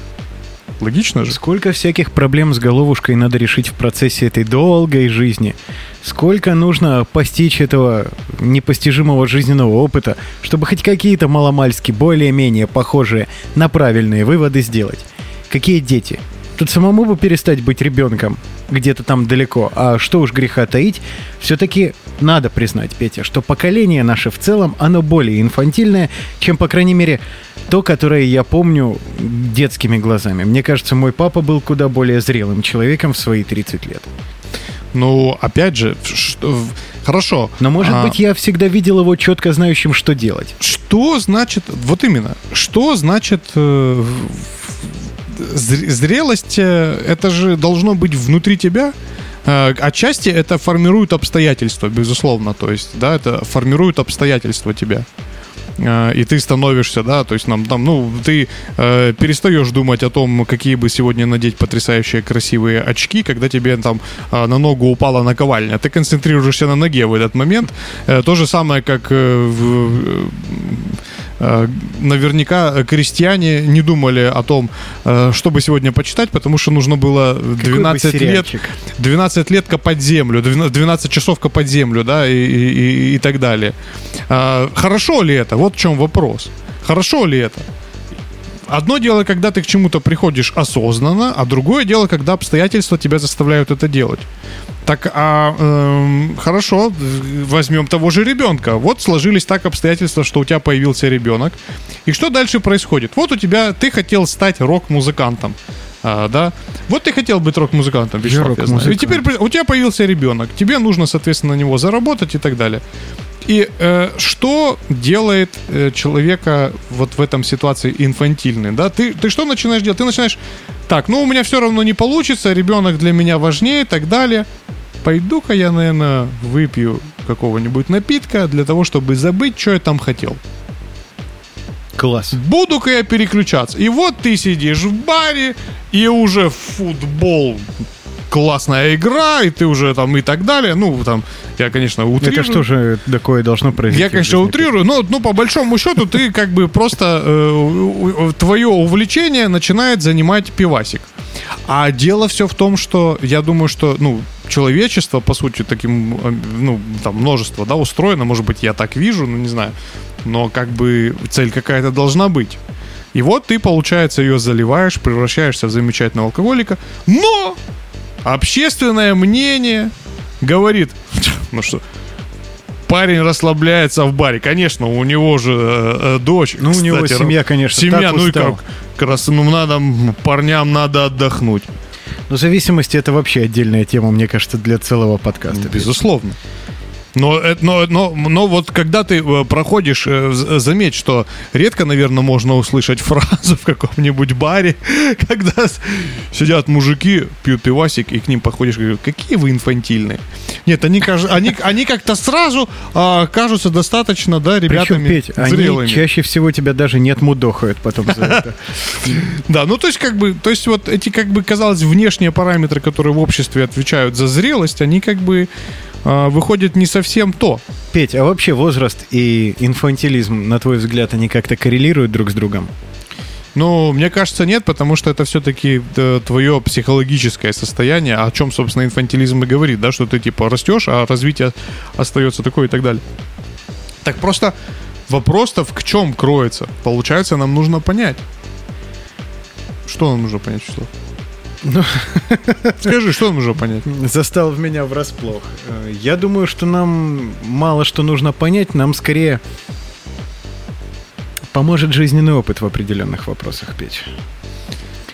[SPEAKER 3] Логично же?
[SPEAKER 2] Сколько всяких проблем с головушкой надо решить в процессе этой долгой жизни. Сколько нужно постичь этого непостижимого жизненного опыта, чтобы хоть какие-то маломальски более-менее похожие на правильные выводы сделать. Какие дети? Тут самому бы перестать быть ребенком где-то там далеко. А что уж греха таить, все-таки надо признать, Петя, что поколение наше в целом, оно более инфантильное, чем, по крайней мере, то, которое я помню детскими глазами. Мне кажется, мой папа был куда более зрелым человеком в свои 30 лет.
[SPEAKER 3] Ну, опять же, что, хорошо.
[SPEAKER 2] Но, может
[SPEAKER 3] а,
[SPEAKER 2] быть, я всегда видел его четко знающим, что делать.
[SPEAKER 3] Что значит, вот именно, что значит э, зрелость, э, это же должно быть внутри тебя. Э, отчасти это формирует обстоятельства, безусловно. То есть, да, это формирует обстоятельства тебя э, и ты становишься, да, то есть нам там, ну, ты э, перестаешь думать о том, какие бы сегодня надеть потрясающие красивые очки, когда тебе там э, на ногу упала наковальня. Ты концентрируешься на ноге в этот момент. Э, то же самое, как э, в, наверняка крестьяне не думали о том, э, чтобы сегодня почитать, потому что нужно было 12 лет, 12 лет копать землю, 12 часов копать землю, да, и, и, и так далее. А, хорошо ли это? Вот в чем вопрос. Хорошо ли это? Одно дело, когда ты к чему-то приходишь осознанно, а другое дело, когда обстоятельства тебя заставляют это делать. Так, а эм, хорошо, возьмем того же ребенка. Вот сложились так обстоятельства, что у тебя появился ребенок. И что дальше происходит? Вот у тебя, ты хотел стать рок-музыкантом. А, да. Вот ты хотел быть рок-музыкантом, Вячеслав, И теперь у тебя появился ребенок. Тебе нужно, соответственно, на него заработать и так далее. И э, что делает э, человека вот в этом ситуации инфантильным, да? Ты, ты что начинаешь делать? Ты начинаешь, так, ну у меня все равно не получится, ребенок для меня важнее и так далее. Пойду-ка я, наверное, выпью какого-нибудь напитка для того, чтобы забыть, что я там хотел.
[SPEAKER 2] Класс.
[SPEAKER 3] Буду-ка я переключаться. И вот ты сидишь в баре, и уже футбол классная игра, и ты уже там и так далее. Ну, там, я, конечно, утрирую.
[SPEAKER 2] Это что же такое должно произойти?
[SPEAKER 3] Я, конечно, утрирую, но, ну, по большому счету, ты как бы просто э, твое увлечение начинает занимать пивасик. А дело все в том, что я думаю, что, ну, человечество, по сути, таким, э, ну, там, множество, да, устроено, может быть, я так вижу, ну, не знаю, но как бы цель какая-то должна быть. И вот ты, получается, ее заливаешь, превращаешься в замечательного алкоголика, но Общественное мнение говорит, ну что, парень расслабляется в баре. Конечно, у него же э, э дочь.
[SPEAKER 2] Ну, кстати, у него семья, конечно,
[SPEAKER 3] Семья, ну и как, как раз, ну, надо, парням надо отдохнуть.
[SPEAKER 2] Но зависимости это вообще отдельная тема, мне кажется, для целого подкаста.
[SPEAKER 3] Безусловно. Но, э, но, но, но вот когда ты э, проходишь, э, заметь, что редко, наверное, можно услышать фразу в каком-нибудь баре, когда сидят мужики, пьют пивасик, и к ним подходишь и говоришь, какие вы инфантильные. Нет, они, они, они как-то сразу а, кажутся достаточно, да, ребятами
[SPEAKER 2] Причем, Петь, зрелыми. они чаще всего тебя даже не отмудохают потом за это.
[SPEAKER 3] Да, ну то есть как бы, то есть вот эти как бы, казалось, внешние параметры, которые в обществе отвечают за зрелость, они как бы выходит не совсем то.
[SPEAKER 2] Петь, а вообще возраст и инфантилизм, на твой взгляд, они как-то коррелируют друг с другом?
[SPEAKER 3] Ну, мне кажется, нет, потому что это все-таки да, твое психологическое состояние, о чем, собственно, инфантилизм и говорит, да, что ты типа растешь, а развитие остается такое и так далее. Так просто вопрос-то в чем кроется? Получается, нам нужно понять. Что нам нужно понять, Вячеслав? Ну, Скажи, что нужно понять?
[SPEAKER 2] Застал в меня врасплох. Э, я думаю, что нам мало что нужно понять, нам скорее поможет жизненный опыт в определенных вопросах, Петь.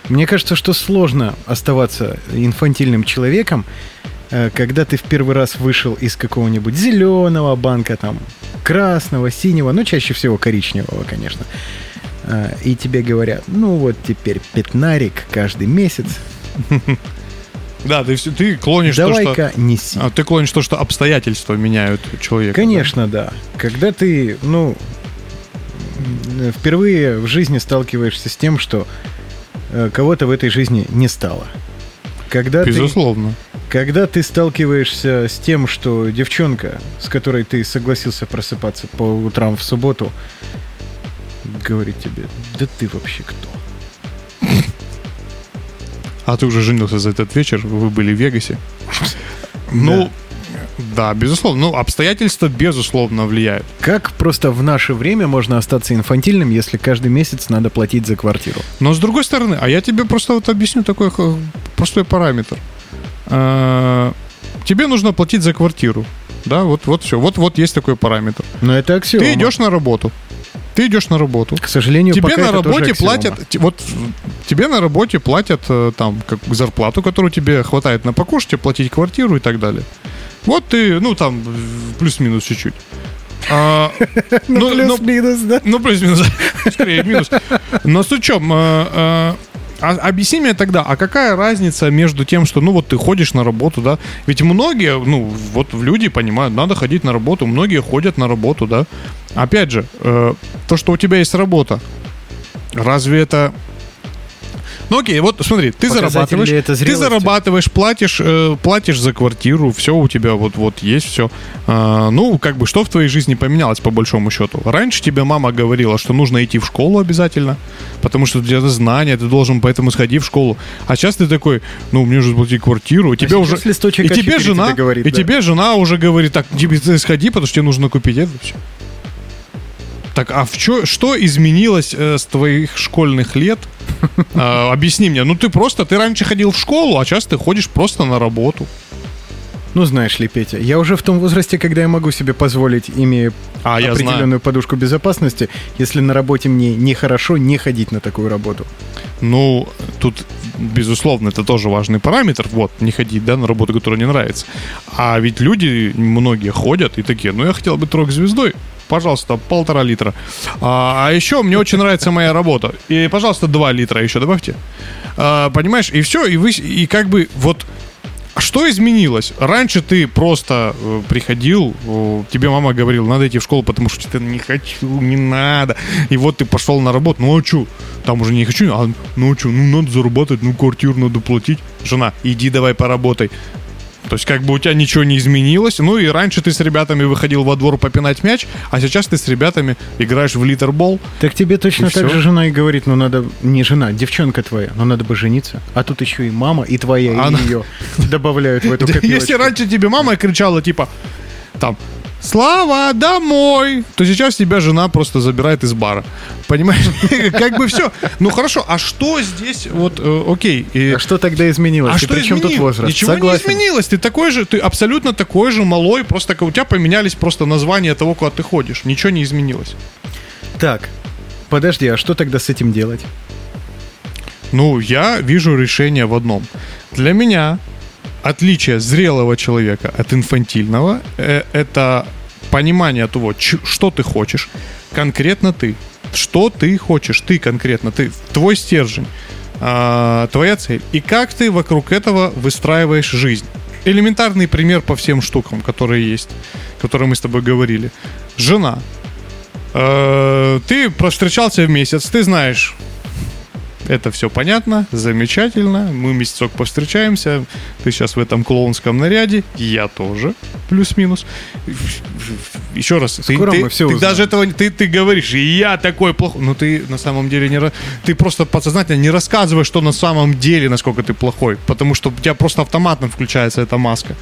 [SPEAKER 2] Мне кажется, что сложно оставаться инфантильным человеком, э, когда ты в первый раз вышел из какого-нибудь зеленого банка, там, красного, синего, ну, чаще всего коричневого, конечно. Э, и тебе говорят, ну вот теперь пятнарик каждый месяц
[SPEAKER 3] Да, ты, ты клонишь
[SPEAKER 2] Давай-ка
[SPEAKER 3] то, что...
[SPEAKER 2] неси.
[SPEAKER 3] А, ты клонишь то, что обстоятельства меняют человека.
[SPEAKER 2] Конечно, да. да. Когда ты, ну, впервые в жизни сталкиваешься с тем, что э, кого-то в этой жизни не стало. Когда
[SPEAKER 3] Безусловно.
[SPEAKER 2] Ты, когда ты сталкиваешься с тем, что девчонка, с которой ты согласился просыпаться по утрам в субботу, говорит тебе, да ты вообще кто?
[SPEAKER 3] А ты уже женился за этот вечер, вы были в Вегасе. Ну, да, безусловно. Ну, обстоятельства, безусловно, влияют.
[SPEAKER 2] Как просто в наше время можно остаться инфантильным, если каждый месяц надо платить за квартиру?
[SPEAKER 3] Но с другой стороны, а я тебе просто вот объясню такой х- простой параметр. А, Тебе нужно платить за квартиру. Да, вот, вот все. Вот, вот есть такой параметр.
[SPEAKER 2] Но это аксиома.
[SPEAKER 3] Ты идешь на работу. Ты идешь на работу.
[SPEAKER 2] К сожалению,
[SPEAKER 3] Тебе на работе платят, вот тебе на работе платят э, там как зарплату, которую тебе хватает на покушать, платить квартиру и так далее. Вот ты, ну там плюс-минус чуть-чуть. А,
[SPEAKER 2] Ну,
[SPEAKER 3] ну, ну,
[SPEAKER 2] плюс-минус, да?
[SPEAKER 3] ну, плюс-минус. Скорее, минус. Но э, э, а- Объясни мне тогда, а какая разница между тем, что, ну, вот ты ходишь на работу, да? Ведь многие, ну, вот люди понимают, надо ходить на работу, многие ходят на работу, да? Опять же, э, то, что у тебя есть работа, разве это... Ну окей, вот смотри, ты
[SPEAKER 2] Показатель
[SPEAKER 3] зарабатываешь,
[SPEAKER 2] это
[SPEAKER 3] ты зарабатываешь, платишь, э, платишь за квартиру, все у тебя вот вот есть все. ну, как бы, что в твоей жизни поменялось по большому счету? Раньше тебе мама говорила, что нужно идти в школу обязательно, потому что для знания ты должен поэтому сходи в школу. А сейчас ты такой, ну, мне же платить квартиру, и тебе
[SPEAKER 2] сейчас
[SPEAKER 3] уже... и
[SPEAKER 2] А
[SPEAKER 3] тебе
[SPEAKER 2] А4
[SPEAKER 3] жена,
[SPEAKER 2] тебе говорит,
[SPEAKER 3] и
[SPEAKER 2] да.
[SPEAKER 3] тебе жена уже говорит, так, тебе сходи, потому что тебе нужно купить это все. Так, а в чё, что изменилось э, с твоих школьных лет? А, объясни мне. Ну, ты просто, ты раньше ходил в школу, а сейчас ты ходишь просто на работу.
[SPEAKER 2] Ну, знаешь ли, Петя, я уже в том возрасте, когда я могу себе позволить, имея
[SPEAKER 3] А,
[SPEAKER 2] определенную подушку безопасности, если на работе мне нехорошо, не ходить на такую работу.
[SPEAKER 3] Ну, тут, безусловно, это тоже важный параметр. Вот, не ходить, да, на работу, которая не нравится. А ведь люди, многие ходят и такие, ну, я хотел быть трек-звездой. Пожалуйста, полтора литра. А, а еще мне очень нравится моя работа. И, пожалуйста, два литра еще добавьте. А, понимаешь, и все, и вы, и как бы вот что изменилось? Раньше ты просто э, приходил, э, тебе мама говорила, надо идти в школу, потому что ты не хочу, не надо. И вот ты пошел на работу, ну а что? Там уже не хочу, а ну а что, ну надо зарабатывать, ну квартиру надо платить. Жена, иди давай поработай. То есть как бы у тебя ничего не изменилось. Ну и раньше ты с ребятами выходил во двор попинать мяч, а сейчас ты с ребятами играешь в литербол.
[SPEAKER 2] Так тебе точно
[SPEAKER 3] И
[SPEAKER 2] так
[SPEAKER 3] всё?
[SPEAKER 2] же жена и говорит, ну надо, не жена, девчонка твоя, но надо бы жениться. А тут еще и мама, и твоя, и
[SPEAKER 3] Она-
[SPEAKER 2] ее добавляют в эту копилочку.
[SPEAKER 3] Если раньше тебе мама кричала, типа, там, Слава, домой! То сейчас тебя жена просто забирает из бара. Понимаешь? Как бы все. Ну хорошо, а что здесь, вот, э, окей.
[SPEAKER 2] А что тогда изменилось?
[SPEAKER 3] а
[SPEAKER 2] и
[SPEAKER 3] что
[SPEAKER 2] при чем тут возраст?
[SPEAKER 3] Ничего не изменилось. Ты такой же, ты абсолютно такой же малой, просто у тебя поменялись просто названия того, куда ты ходишь. Ничего не изменилось.
[SPEAKER 2] Так, подожди, а что тогда с этим делать?
[SPEAKER 3] Ну, я вижу решение в одном. Для меня отличие зрелого человека от инфантильного э, это понимание того, что ты хочешь, конкретно ты. Что ты хочешь, ты конкретно, ты, твой стержень, а, твоя цель. И как ты вокруг этого выстраиваешь жизнь. Элементарный пример по всем штукам, которые есть, которые мы с тобой говорили. Жена. Э, Ты встречался в месяц, ты знаешь, это все понятно, замечательно. Мы месяцок повстречаемся. Ты сейчас в этом клоунском наряде. Я тоже. Плюс-минус. Еще раз. ты-
[SPEAKER 2] Скоро
[SPEAKER 3] ты,
[SPEAKER 2] мы
[SPEAKER 3] ты
[SPEAKER 2] узнаем.
[SPEAKER 3] даже этого ты, ты говоришь, и я такой плохой. Но ты на самом деле не... Ты просто подсознательно не рассказываешь, что на самом деле, насколько ты плохой. Потому что у тебя просто автоматом включается эта маска.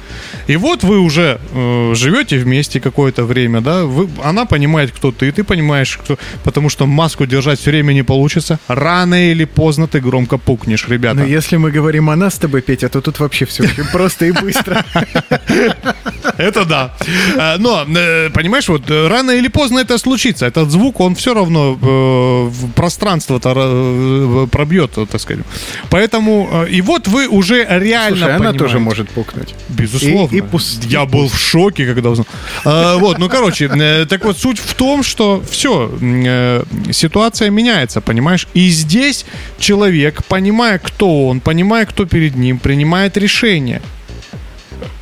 [SPEAKER 3] И вот вы уже э, живете вместе какое-то время, да? Вы, она понимает, кто ты, ты понимаешь, кто... Потому что маску держать все время не получится. Рано или поздно ты громко пукнешь, ребята.
[SPEAKER 2] Но если мы говорим о нас с тобой, Петя, то тут вообще все очень просто и быстро.
[SPEAKER 3] Это да. Э, Но, э, понимаешь, вот э, рано или поздно это случится. Этот звук, он все равно э, в пространство-то пробьет, так сказать. Поэтому, и вот вы уже реально
[SPEAKER 2] Слушай, она тоже может пукнуть.
[SPEAKER 3] Безусловно.
[SPEAKER 2] И- и пусть-
[SPEAKER 3] Я был в шоке, когда узнал. А, вот, ну, короче, так вот, суть в том, что все, ситуация меняется, понимаешь? И здесь человек, понимая, кто он, понимая, кто перед ним, принимает решение.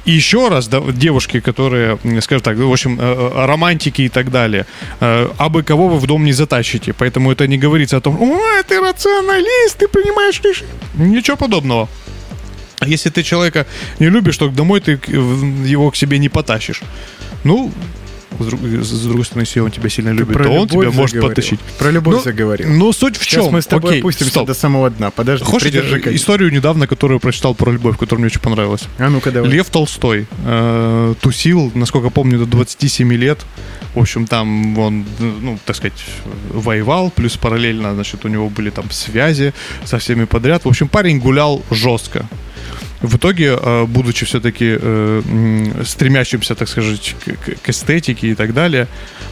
[SPEAKER 3] И еще раз, да, девушки, которые, скажем так, в общем, э, э, романтики и так далее, э, абы кого вы в дом не затащите. Поэтому это не говорится о том, ой, ты рационалист, ты принимаешь решение. Ничего подобного. А Если ты человека не любишь, то домой ты его к себе не потащишь. Ну, с, друг- с другой стороны, если он тебя сильно любит,
[SPEAKER 2] Про
[SPEAKER 3] то он тебя может
[SPEAKER 2] заговорил.
[SPEAKER 3] подтащить.
[SPEAKER 2] Про любовь
[SPEAKER 3] Ну,
[SPEAKER 2] заговорил.
[SPEAKER 3] Но суть в
[SPEAKER 2] Сейчас
[SPEAKER 3] чем?
[SPEAKER 2] мы с тобой
[SPEAKER 3] Окей,
[SPEAKER 2] опустимся
[SPEAKER 3] стоп.
[SPEAKER 2] до самого дна. Подожди,
[SPEAKER 3] Хочешь
[SPEAKER 2] придержи
[SPEAKER 3] историю недавно, которую прочитал про любовь, которая мне очень понравилась?
[SPEAKER 2] А ну-ка давай.
[SPEAKER 3] Лев Толстой э, тусил, насколько помню, до 27 лет. В общем, там он, ну, так сказать, воевал, плюс параллельно, значит, у него были там связи со всеми подряд. В общем, парень гулял жестко. В итоге, э, будучи все-таки э, стремящимся, так сказать, к, эстетике и так далее,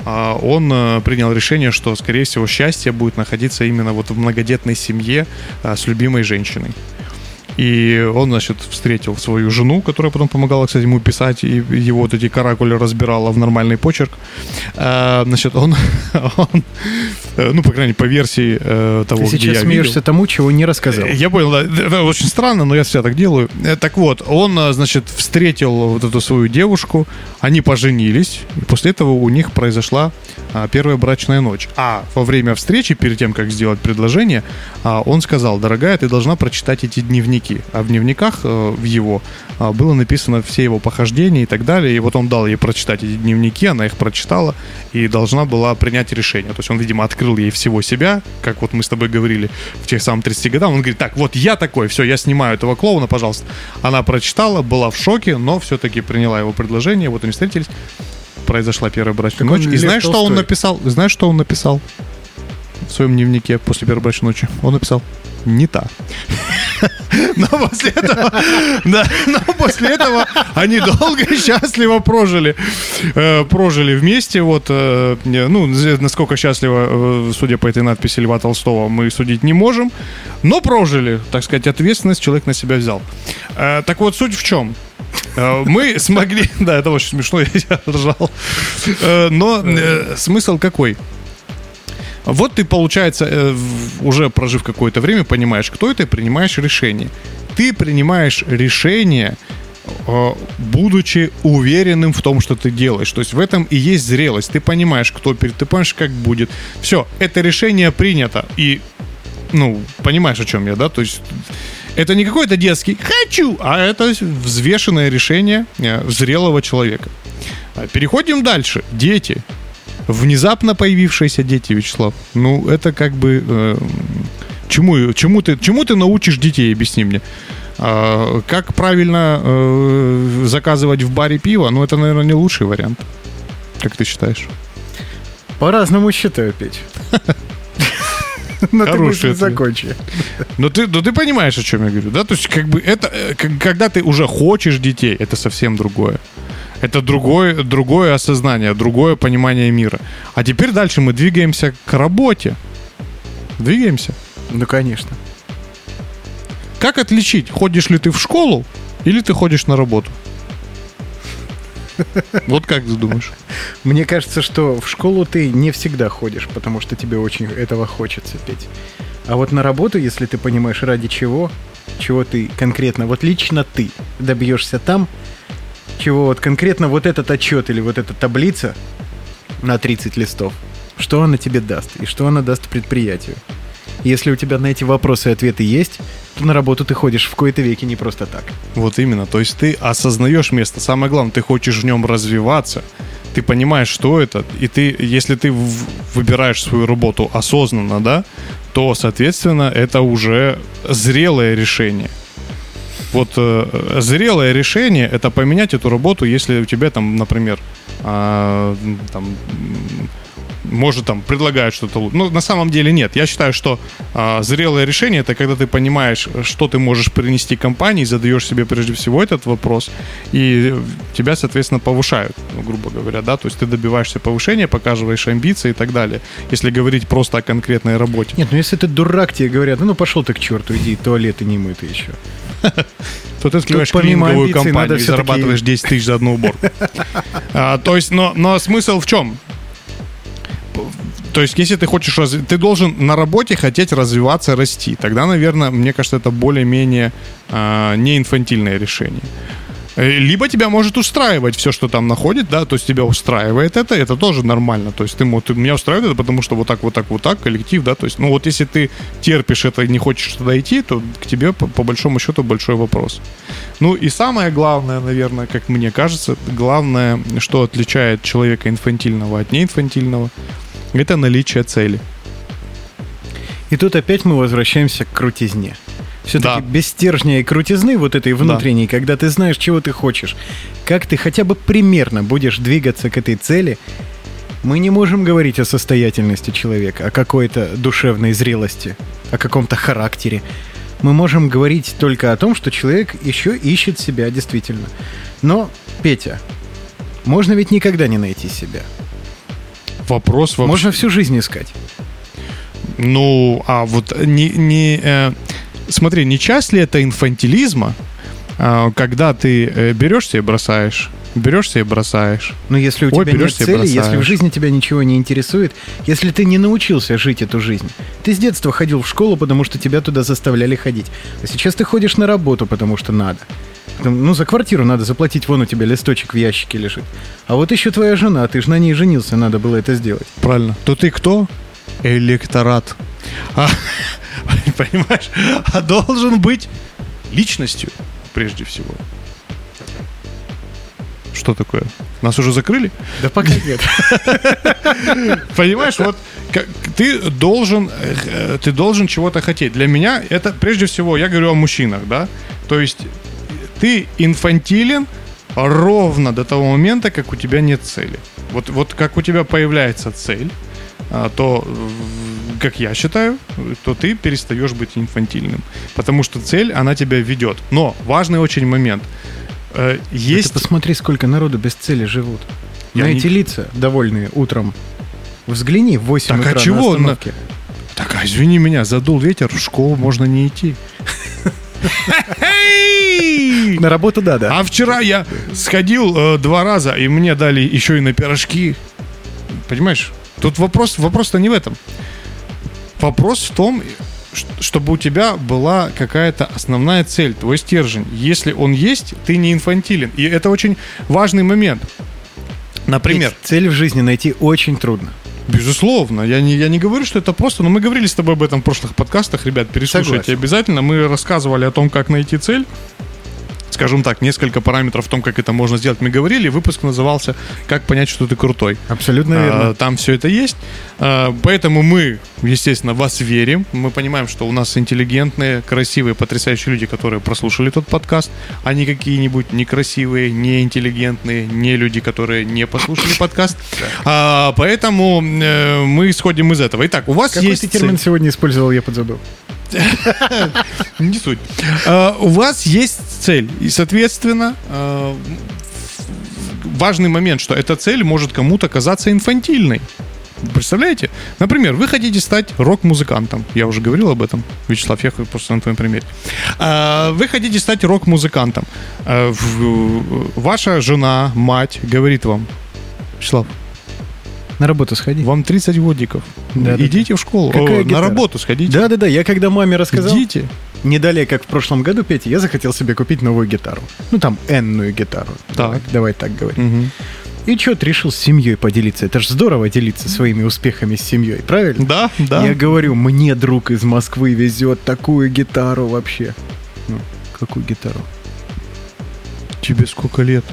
[SPEAKER 3] а, он э, принял решение, что, скорее всего, счастье будет находиться именно вот в многодетной семье с любимой женщиной. И он, значит, встретил свою жену, которая потом помогала, кстати, ему писать, и его вот эти каракули разбирала в нормальный почерк. А, Значит, он, он, э, ну, по крайней мере, по версии э, того,
[SPEAKER 2] Ты
[SPEAKER 3] где
[SPEAKER 2] сейчас
[SPEAKER 3] я
[SPEAKER 2] смеешься
[SPEAKER 3] видел.
[SPEAKER 2] тому, чего не рассказал.
[SPEAKER 3] Я понял, да. Это очень странно, но я всегда так делаю. Э, Так вот, он, э, значит, встретил вот эту свою девушку, они поженились, и после этого у них произошла а, первая брачная ночь. А во время встречи, перед тем, как сделать предложение, а, он сказал, дорогая, ты должна прочитать эти дневники. А в дневниках э, в его а, было написано все его похождения и так далее. И вот он дал ей прочитать эти дневники, она их прочитала и должна была принять решение. То есть он, видимо, открыл ей всего себя, как вот мы с тобой говорили в тех самых 30 годах. Он говорит, так, вот я такой, все, я снимаю этого клоуна, пожалуйста. Она прочитала, была в шоке, но все-таки приняла его предложение. Вот они встретились, произошла первая брачная
[SPEAKER 2] Так
[SPEAKER 3] ночь. И знаешь, что он
[SPEAKER 2] Толстой.
[SPEAKER 3] написал? Знаешь, что он написал в своем дневнике после первой брачной ночи? Он написал, не та. Но после этого, да, но после этого они долго и счастливо прожили, э, прожили вместе. Вот, э, ну, насколько счастливо, э, судя по этой надписи Льва Толстого, мы судить не можем, но прожили, так сказать, ответственность человек на себя взял. Э, так вот, суть в чем? Э, Мы смогли, да, это очень смешно, я ржал. Э, Но смысл какой? Вот ты, получается, э, уже прожив какое-то время, понимаешь, кто это, и принимаешь решение. Ты принимаешь решение, э, будучи уверенным в том, что ты делаешь. То есть в этом и есть зрелость. Ты понимаешь, кто перед, ты понимаешь, как будет. Все, это решение принято. И, ну, понимаешь, о чем я, да? То есть это не какой-то детский «хочу», а это взвешенное решение э, зрелого человека. Переходим дальше. Дети. Внезапно появившиеся дети, Вячеслав. Ну, это как бы... э, чему, чему, ты, чему ты научишь детей, объясни мне. А, как правильно э, заказывать в баре пиво? Ну, это, наверное, не лучший вариант. Как ты считаешь?
[SPEAKER 2] По-разному считаю, Петь. Но ты
[SPEAKER 3] Хороший ответ.
[SPEAKER 2] закончи.
[SPEAKER 3] Но ты, но ты понимаешь, о чем я говорю, да? То есть, как бы это, э, когда ты уже хочешь детей, это совсем другое. Это другое, другое осознание, другое понимание мира. А теперь дальше мы двигаемся к работе. Двигаемся.
[SPEAKER 2] Ну, конечно.
[SPEAKER 3] Как отличить, ходишь ли ты в школу или ты ходишь на работу? Вот как ты думаешь?
[SPEAKER 2] Мне кажется, что в школу ты не всегда ходишь, потому что тебе очень этого хочется петь. А вот на работу, если ты понимаешь, ради чего, чего ты конкретно, вот лично ты добьешься там, чего вот конкретно вот этот отчет или вот эта таблица на 30 листов, что она тебе даст и что она даст предприятию. Если у тебя на эти вопросы и ответы есть, то на работу ты ходишь в кои-то веки не просто так.
[SPEAKER 3] Вот именно. То есть ты осознаешь место. Самое главное, ты хочешь в нем развиваться. Ты понимаешь, что это. И ты, если ты выбираешь свою работу осознанно, да, то, соответственно, это уже зрелое решение. Вот э, зрелое решение это поменять эту работу, если у тебя там, например, а, там, может там предлагают что-то. лу- Ну, на самом деле нет. Я считаю, что а, зрелое решение это когда ты понимаешь, что ты можешь принести компании, задаешь себе прежде всего этот вопрос, и тебя, соответственно, повышают, ну, грубо говоря, да, то есть ты добиваешься повышения, показываешь амбиции и так далее. Если говорить просто о конкретной работе.
[SPEAKER 2] Нет, ну если ты дурак, тебе говорят, ну пошел ты к черту, иди, туалеты не мыты еще.
[SPEAKER 3] то ты открываешь клининговую компанию и зарабатываешь 10 тысяч за одну уборку. А, То есть, но, но смысл в чем? То есть, если ты хочешь разви- ты должен на работе хотеть развиваться, расти. Тогда, наверное, мне кажется, это более-менее а, не инфантильное решение. Э, Либо тебя может устраивать все, что там находит, да, то есть тебя устраивает это, это тоже нормально. То есть ты, ты меня устраивает это, потому что вот так, вот так, вот так, коллектив, да, то есть, ну вот если ты терпишь это и не хочешь туда идти, то к тебе по, по большому счету большой вопрос. Ну и самое главное, наверное, как мне кажется, главное, что отличает человека инфантильного от неинфантильного, это наличие цели.
[SPEAKER 2] И тут опять мы возвращаемся к крутизне. Все-таки
[SPEAKER 3] Да.
[SPEAKER 2] без стержня и крутизны вот этой внутренней, когда ты знаешь, чего ты хочешь, как ты хотя бы примерно будешь двигаться к этой цели, мы не можем говорить о состоятельности человека, о какой-то душевной зрелости, о каком-то характере. Мы можем говорить только о том, что человек еще ищет себя действительно. Но, Петя, можно ведь никогда не найти себя.
[SPEAKER 3] Вопрос вообще...
[SPEAKER 2] Можно всю жизнь искать.
[SPEAKER 3] Ну, а вот не, не э, смотри, не часть ли это инфантилизма, э, когда ты э, берешься и бросаешь, берешься и бросаешь.
[SPEAKER 2] Но если у
[SPEAKER 3] Ой,
[SPEAKER 2] тебя нет цели, если в жизни тебя ничего не интересует, если ты не научился жить эту жизнь, ты с детства ходил в школу, потому что тебя туда заставляли ходить, а сейчас ты ходишь на работу, потому что надо. Ну, за квартиру надо заплатить, вон у тебя листочек в ящике лежит. А вот еще твоя жена, ты же на ней женился, надо было это сделать.
[SPEAKER 3] Правильно. То ты кто? Электорат. А, понимаешь? А должен быть личностью, прежде всего. Что такое? Нас уже закрыли?
[SPEAKER 2] Да пока нет.
[SPEAKER 3] Понимаешь, вот как- ты должен, э, ты должен чего-то хотеть. Для меня это прежде всего, я говорю о мужчинах, да. То есть ты инфантилен ровно до того момента, как у тебя нет цели. Вот, вот как у тебя появляется цель, то, э, как я считаю, то ты перестаешь быть инфантильным. Потому что цель, она тебя ведет. Но важный очень момент. Э, Есть...
[SPEAKER 2] Ты посмотри, сколько народу без цели живут.
[SPEAKER 3] Я
[SPEAKER 2] на
[SPEAKER 3] не-
[SPEAKER 2] эти лица, довольные утром. Взгляни в 8
[SPEAKER 3] Так а
[SPEAKER 2] утра
[SPEAKER 3] чего?
[SPEAKER 2] на остановке.
[SPEAKER 3] Так, а извини меня, задул ветер, в школу можно не идти.
[SPEAKER 2] На работу да, да.
[SPEAKER 3] А вчера я сходил э, два раза, и мне дали еще и на пирожки. Понимаешь? Тут вопрос, вопрос-то не в этом. Вопрос в том, чтобы у тебя была какая-то основная цель, твой стержень. Если он есть, ты не инфантилен. И это очень важный момент. Например,
[SPEAKER 2] Ведь цель в жизни найти очень трудно.
[SPEAKER 3] Безусловно, я не, я не говорю, что это просто, но мы говорили с тобой об этом в прошлых подкастах, ребят, переслушайте
[SPEAKER 2] Согласен.
[SPEAKER 3] обязательно. Мы рассказывали о том, как найти цель. Скажем так, несколько параметров в том, как это можно сделать, мы говорили. Выпуск назывался «Как понять, что ты крутой».
[SPEAKER 2] Абсолютно
[SPEAKER 3] А,
[SPEAKER 2] верно.
[SPEAKER 3] Там все это есть. А, Поэтому мы, естественно, вас верим. Мы понимаем, что у нас интеллигентные, красивые, потрясающие люди, которые прослушали тот подкаст, а не какие-нибудь некрасивые, неинтеллигентные, не люди, которые не послушали подкаст. А, Поэтому э, мы исходим из этого.Итак, у вас
[SPEAKER 2] Какой
[SPEAKER 3] есть
[SPEAKER 2] ты термин сегодня использовал, я подзабыл.
[SPEAKER 3] Не суть. А, У вас есть цель. И, соответственно, а, важный момент, что эта цель может кому-то казаться инфантильной. Представляете? Например, вы хотите стать рок-музыкантом. Я уже говорил об этом. Вячеслав, я просто на твоем примере. А, Вы хотите стать рок-музыкантом. Ваша жена, мать говорит вам, Вячеслав,
[SPEAKER 2] На работу сходи.
[SPEAKER 3] вам 30 годиков.
[SPEAKER 2] Да, да,
[SPEAKER 3] Идите в школу.
[SPEAKER 2] Какая
[SPEAKER 3] О, на
[SPEAKER 2] гитара?
[SPEAKER 3] работу сходите.
[SPEAKER 2] Да-да-да, я когда маме рассказал,
[SPEAKER 3] Идите.
[SPEAKER 2] не далее, как в прошлом году, Петя, я захотел себе купить новую гитару. Ну, там, энную гитару. Давай, давай так говорить.
[SPEAKER 3] Мгм.
[SPEAKER 2] И что, ты решил с семьей поделиться? Это же здорово делиться своими успехами с семьей, правильно?
[SPEAKER 3] Да, да.
[SPEAKER 2] Я говорю, мне друг из Москвы везет такую гитару вообще. Ну, какую гитару?
[SPEAKER 3] Тебе сколько лет?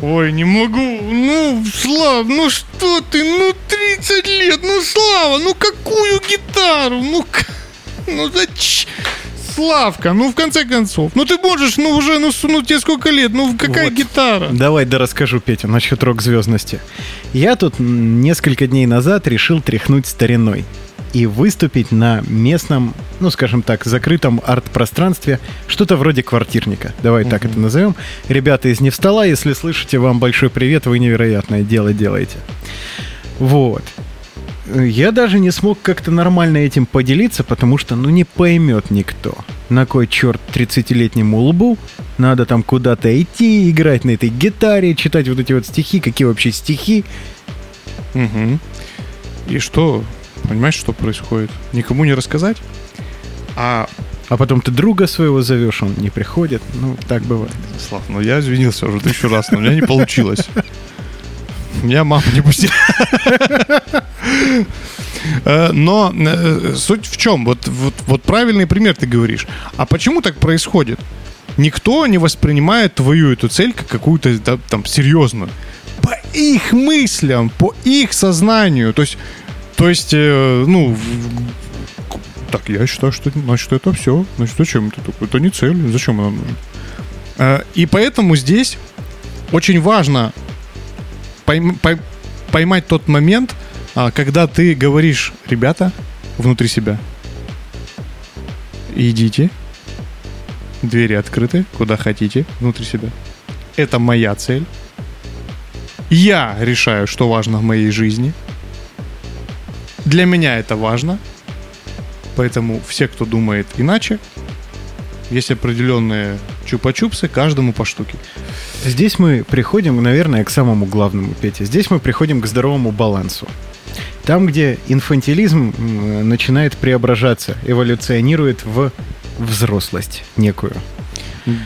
[SPEAKER 3] Ой, не могу. Ну, Слав, ну что ты? Ну, 30 лет. Ну, Слава, ну какую гитару? Ну, ну зачем? Славка, ну в конце концов. Ну ты можешь, ну уже, ну, ну тебе сколько лет? Ну какая
[SPEAKER 2] Вот.
[SPEAKER 3] гитара?
[SPEAKER 2] Давай да расскажу, Петя, насчет рок-звездности. Я тут несколько дней назад решил тряхнуть стариной и выступить на местном, ну, скажем так, закрытом арт-пространстве, что-то вроде квартирника. Давай так это назовем. Ребята из Невстола, если слышите, вам большой привет, вы невероятное дело делаете. Вот. Я даже не смог как-то нормально этим поделиться, потому что, ну, не поймет никто. На кой черт 30-летнему лбу надо там куда-то идти, играть на этой гитаре, читать вот эти вот стихи, какие вообще стихи.
[SPEAKER 3] Мгм. И что? Понимаешь, что происходит? Никому не рассказать? А
[SPEAKER 2] А потом ты друга своего зовешь, он не приходит. Ну, так бывает.
[SPEAKER 3] Слав, ну я извинился уже тысячу раз, но у меня не получилось. Меня мама не пустила. Э, Но э, суть в чем? Вот, вот, вот правильный пример ты говоришь. А почему так происходит? Никто не воспринимает твою эту цель как какую-то да, там серьезную. По их мыслям, по их сознанию. То есть, то есть, э, ну, так, я считаю, что значит это все. Значит, зачем это такое? Это не цель. Зачем она нужна? Э, И поэтому здесь очень важно пойм- пой- поймать тот момент, а, когда ты говоришь, ребята, внутри себя, идите, двери открыты, куда хотите, внутри себя. Это моя цель. Я решаю, что важно в моей жизни. Для меня это важно. Поэтому все, кто думает иначе, есть определенные чупа-чупсы, каждому по штуке.
[SPEAKER 2] Здесь мы приходим, наверное, к самому главному, Пете. Здесь мы приходим к здоровому балансу. Там, где инфантилизм начинает преображаться, эволюционирует в взрослость некую.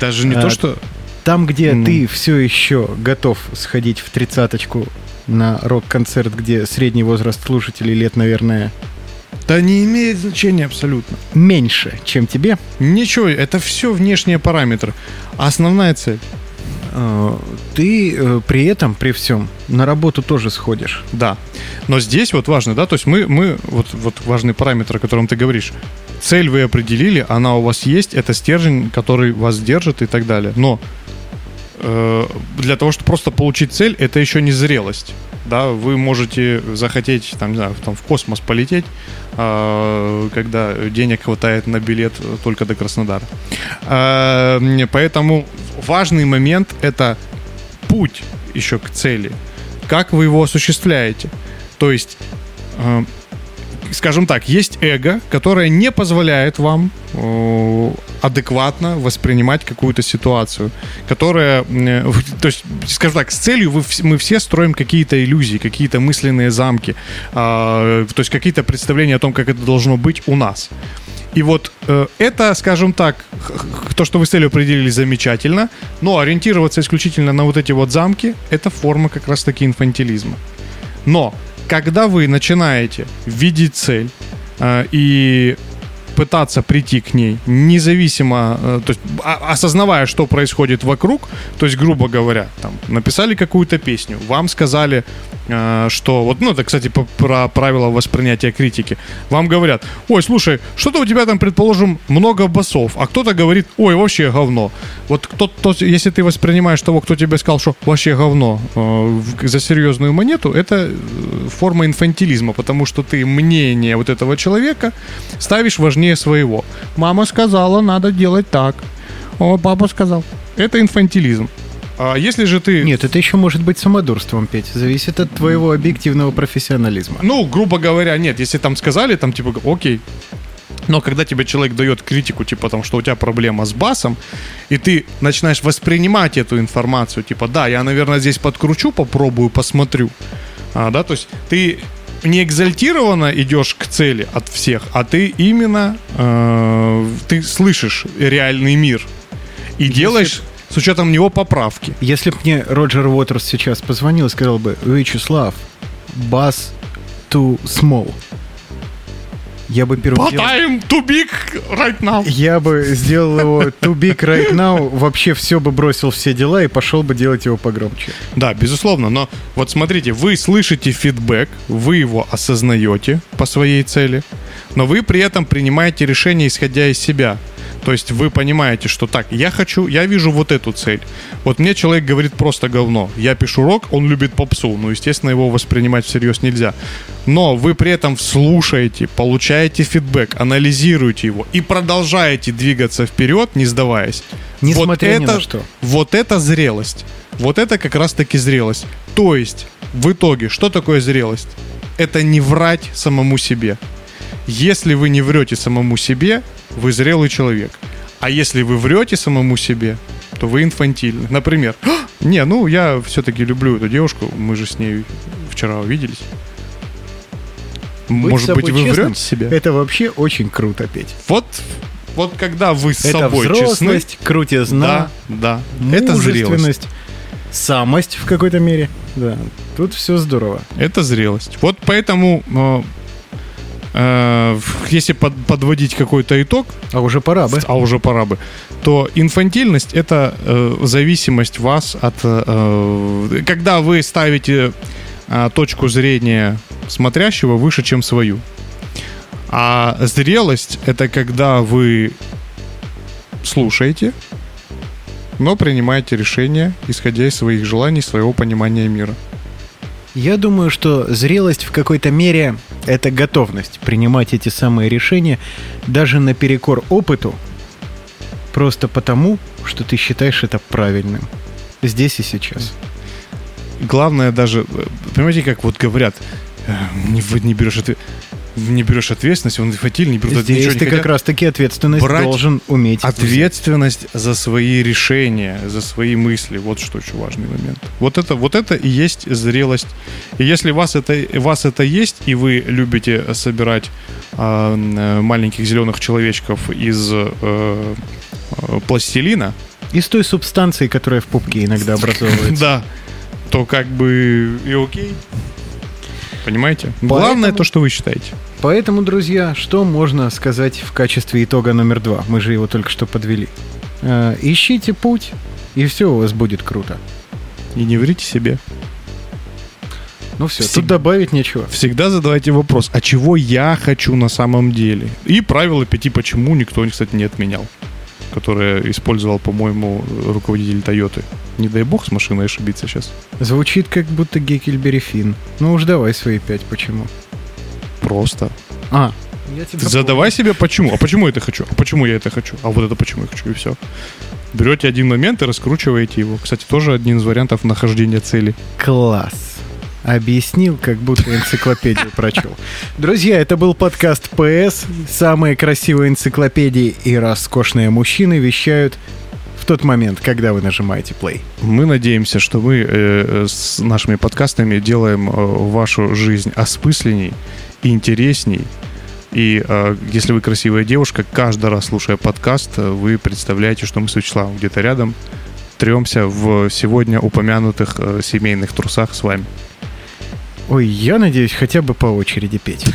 [SPEAKER 3] Даже не
[SPEAKER 2] А,
[SPEAKER 3] то, что...
[SPEAKER 2] Там, где
[SPEAKER 3] Ну.
[SPEAKER 2] ты все еще готов сходить в тридцаточку на рок-концерт, где средний возраст слушателей лет, наверное,
[SPEAKER 3] Да не имеет значения абсолютно.
[SPEAKER 2] меньше, чем тебе,
[SPEAKER 3] Ничего, это все внешние параметры. А основная цель?
[SPEAKER 2] э, ты э, при этом, при всем, на работу тоже сходишь.
[SPEAKER 3] Да. Но здесь вот важно, да, то есть мы, мы вот, вот важный параметр, о котором ты говоришь. Цель вы определили, она у вас есть, это стержень, который вас держит и так далее. Но для того, чтобы просто получить цель, это еще не зрелость. Да, вы можете захотеть, там, не знаю, там, в космос полететь, а, когда денег хватает на билет только до Краснодара. А, Поэтому важный момент это путь еще к цели. Как вы его осуществляете? То есть, э, скажем так, есть эго, которое не позволяет вам э, адекватно воспринимать какую-то ситуацию, которая, э, то есть, скажем так, с целью мы все строим какие-то иллюзии, какие-то мысленные замки, а, то есть какие-то представления о том, как это должно быть у нас. И вот э, это, скажем так, то, что вы с целью определили, замечательно, но ориентироваться исключительно на вот эти вот замки, это форма как раз-таки инфантилизма. Но когда вы начинаете видеть цель э, и пытаться прийти к ней, независимо, э, то есть а- осознавая, что происходит вокруг, то есть, грубо говоря, там, написали какую-то песню, вам сказали, э, что, вот, ну, это, кстати, про правила воспринятия критики, вам говорят, ой, слушай, что-то у тебя там, предположим, много басов, а кто-то говорит, ой, вообще говно. Вот кто, то, если ты воспринимаешь того, кто тебе сказал, что вообще говно э, за серьезную монету, это форма инфантилизма, потому что ты мнение вот этого человека ставишь важнее своего. Мама сказала, надо делать так. О, папа сказал. Это инфантилизм. А если же ты...
[SPEAKER 2] Нет, это еще может быть самодурством, Петь. Зависит от твоего объективного профессионализма.
[SPEAKER 3] Ну, грубо говоря, нет. Если там сказали, там типа, окей. Но когда тебе человек дает критику, типа там, что у тебя проблема с басом, и ты начинаешь воспринимать эту информацию, типа, да, я, наверное, здесь подкручу, попробую, посмотрю. А, да, то есть ты не экзальтированно идешь к цели от всех, а ты именно э, ты слышишь реальный мир и делаешь с учетом него поправки.
[SPEAKER 2] Если бы мне Роджер Уотерс сейчас позвонил и сказал бы, Вячеслав, бас too small, я бы первым делом-
[SPEAKER 3] too big right now.
[SPEAKER 2] Я бы сделал его too big right now, вообще все бы бросил все дела и пошел бы делать его погромче.
[SPEAKER 3] Да, безусловно, но вот смотрите, вы слышите фидбэк, вы его осознаете по своей цели, но вы при этом принимаете решение, исходя из себя. То есть вы понимаете, что так, я хочу, я вижу вот эту цель. Вот мне человек говорит просто говно. Я пишу рок, он любит попсу. Ну, естественно, его воспринимать всерьез нельзя. Но вы при этом слушаете, получаете фидбэк, анализируете его и продолжаете двигаться вперед, не сдаваясь.
[SPEAKER 2] Несмотря ни
[SPEAKER 3] это,
[SPEAKER 2] на что.
[SPEAKER 3] Вот это зрелость. Вот это как раз-таки зрелость. То есть, в итоге, что такое зрелость? Это не врать самому себе. Если вы не врете самому себе, вы зрелый человек. А если вы врете самому себе, то вы инфантильны. Например, «А, не, ну я все-таки люблю эту девушку, мы же с ней вчера увиделись.
[SPEAKER 2] Быть
[SPEAKER 3] Может быть, вы
[SPEAKER 2] честным
[SPEAKER 3] врете себе?
[SPEAKER 2] Это вообще очень круто, Петь.
[SPEAKER 3] Вот Вот когда вы с
[SPEAKER 2] Это
[SPEAKER 3] собой честны,
[SPEAKER 2] взрослость, крутизна,
[SPEAKER 3] да, да, это зрелость.
[SPEAKER 2] самость в какой-то мере. Да, тут все здорово.
[SPEAKER 3] Это зрелость. Вот поэтому, э, э, если под- подводить какой-то итог,
[SPEAKER 2] А уже пора бы.
[SPEAKER 3] а уже пора бы, то инфантильность это э, зависимость вас от... э, когда вы ставите э, точку зрения смотрящего выше, чем свою. А зрелость это когда вы слушаете, но принимаете решения, исходя из своих желаний, своего понимания мира.
[SPEAKER 2] Я думаю, что зрелость в какой-то мере — это готовность принимать эти самые решения даже наперекор опыту, просто потому, что ты считаешь это правильным. Здесь и сейчас.
[SPEAKER 3] главное даже, э, понимаете, как вот говорят, не, не берешь отве- не берешь ответственность, он инфантиль, не берет
[SPEAKER 2] Здесь
[SPEAKER 3] ничего не
[SPEAKER 2] ты как
[SPEAKER 3] хотят.
[SPEAKER 2] раз таки ответственность
[SPEAKER 3] брать
[SPEAKER 2] должен уметь.
[SPEAKER 3] Ответственность за свои решения, за свои мысли, вот что очень важный момент. Вот это, вот это и есть зрелость. И если вас это, вас это есть, и вы любите собирать э, маленьких зеленых человечков из э, э, пластилина,
[SPEAKER 2] Из той субстанции, которая в пупке иногда образовывается.
[SPEAKER 3] да, то как бы и окей. Понимаете? Главное
[SPEAKER 2] Поэтому-
[SPEAKER 3] то, что вы считаете.
[SPEAKER 2] Поэтому, друзья, что можно сказать в качестве итога номер два? Мы же его только что подвели. Э, ищите путь, и все у вас будет круто.
[SPEAKER 3] И не врите себе.
[SPEAKER 2] Ну все,
[SPEAKER 3] Всег-
[SPEAKER 2] тут добавить нечего.
[SPEAKER 3] Всегда задавайте вопрос, а чего я хочу на самом деле? И правило пяти почему никто, кстати, не отменял. Которое использовал, по-моему, руководитель Тойоты. Не дай бог с машиной ошибиться сейчас.
[SPEAKER 2] Звучит как будто Геккельбери Финн. Ну уж давай свои пять, почему.
[SPEAKER 3] Просто.
[SPEAKER 2] А, я тебя
[SPEAKER 3] Задавай себе почему. А почему я это хочу? А почему я это хочу? А вот это почему я хочу, и все. Берете один момент и раскручиваете его. Кстати, тоже один из вариантов нахождения цели.
[SPEAKER 2] Класс. Объяснил, как будто энциклопедию прочел. Друзья, это был подкаст ПС. Самые красивые энциклопедии и роскошные мужчины вещают в тот момент, когда вы нажимаете play.
[SPEAKER 3] Мы надеемся, что мы э, с нашими подкастами делаем э, вашу жизнь осмысленней и интересней. И э, если вы красивая девушка, каждый раз слушая подкаст, э, вы представляете, что мы с Вячеславом где-то рядом тремся в сегодня упомянутых э, семейных трусах с вами.
[SPEAKER 2] Ой, я надеюсь, хотя бы по очереди петь.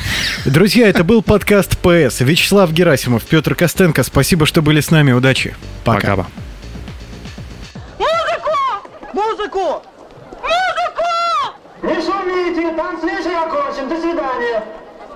[SPEAKER 2] Друзья, это был подкаст ПС. Вячеслав Герасимов, Петр Костенко. Спасибо, что были с нами. Удачи. Пока.
[SPEAKER 3] Пока.
[SPEAKER 4] Музыку! Музыку! Не шумите, танцвишь окончен. До свидания.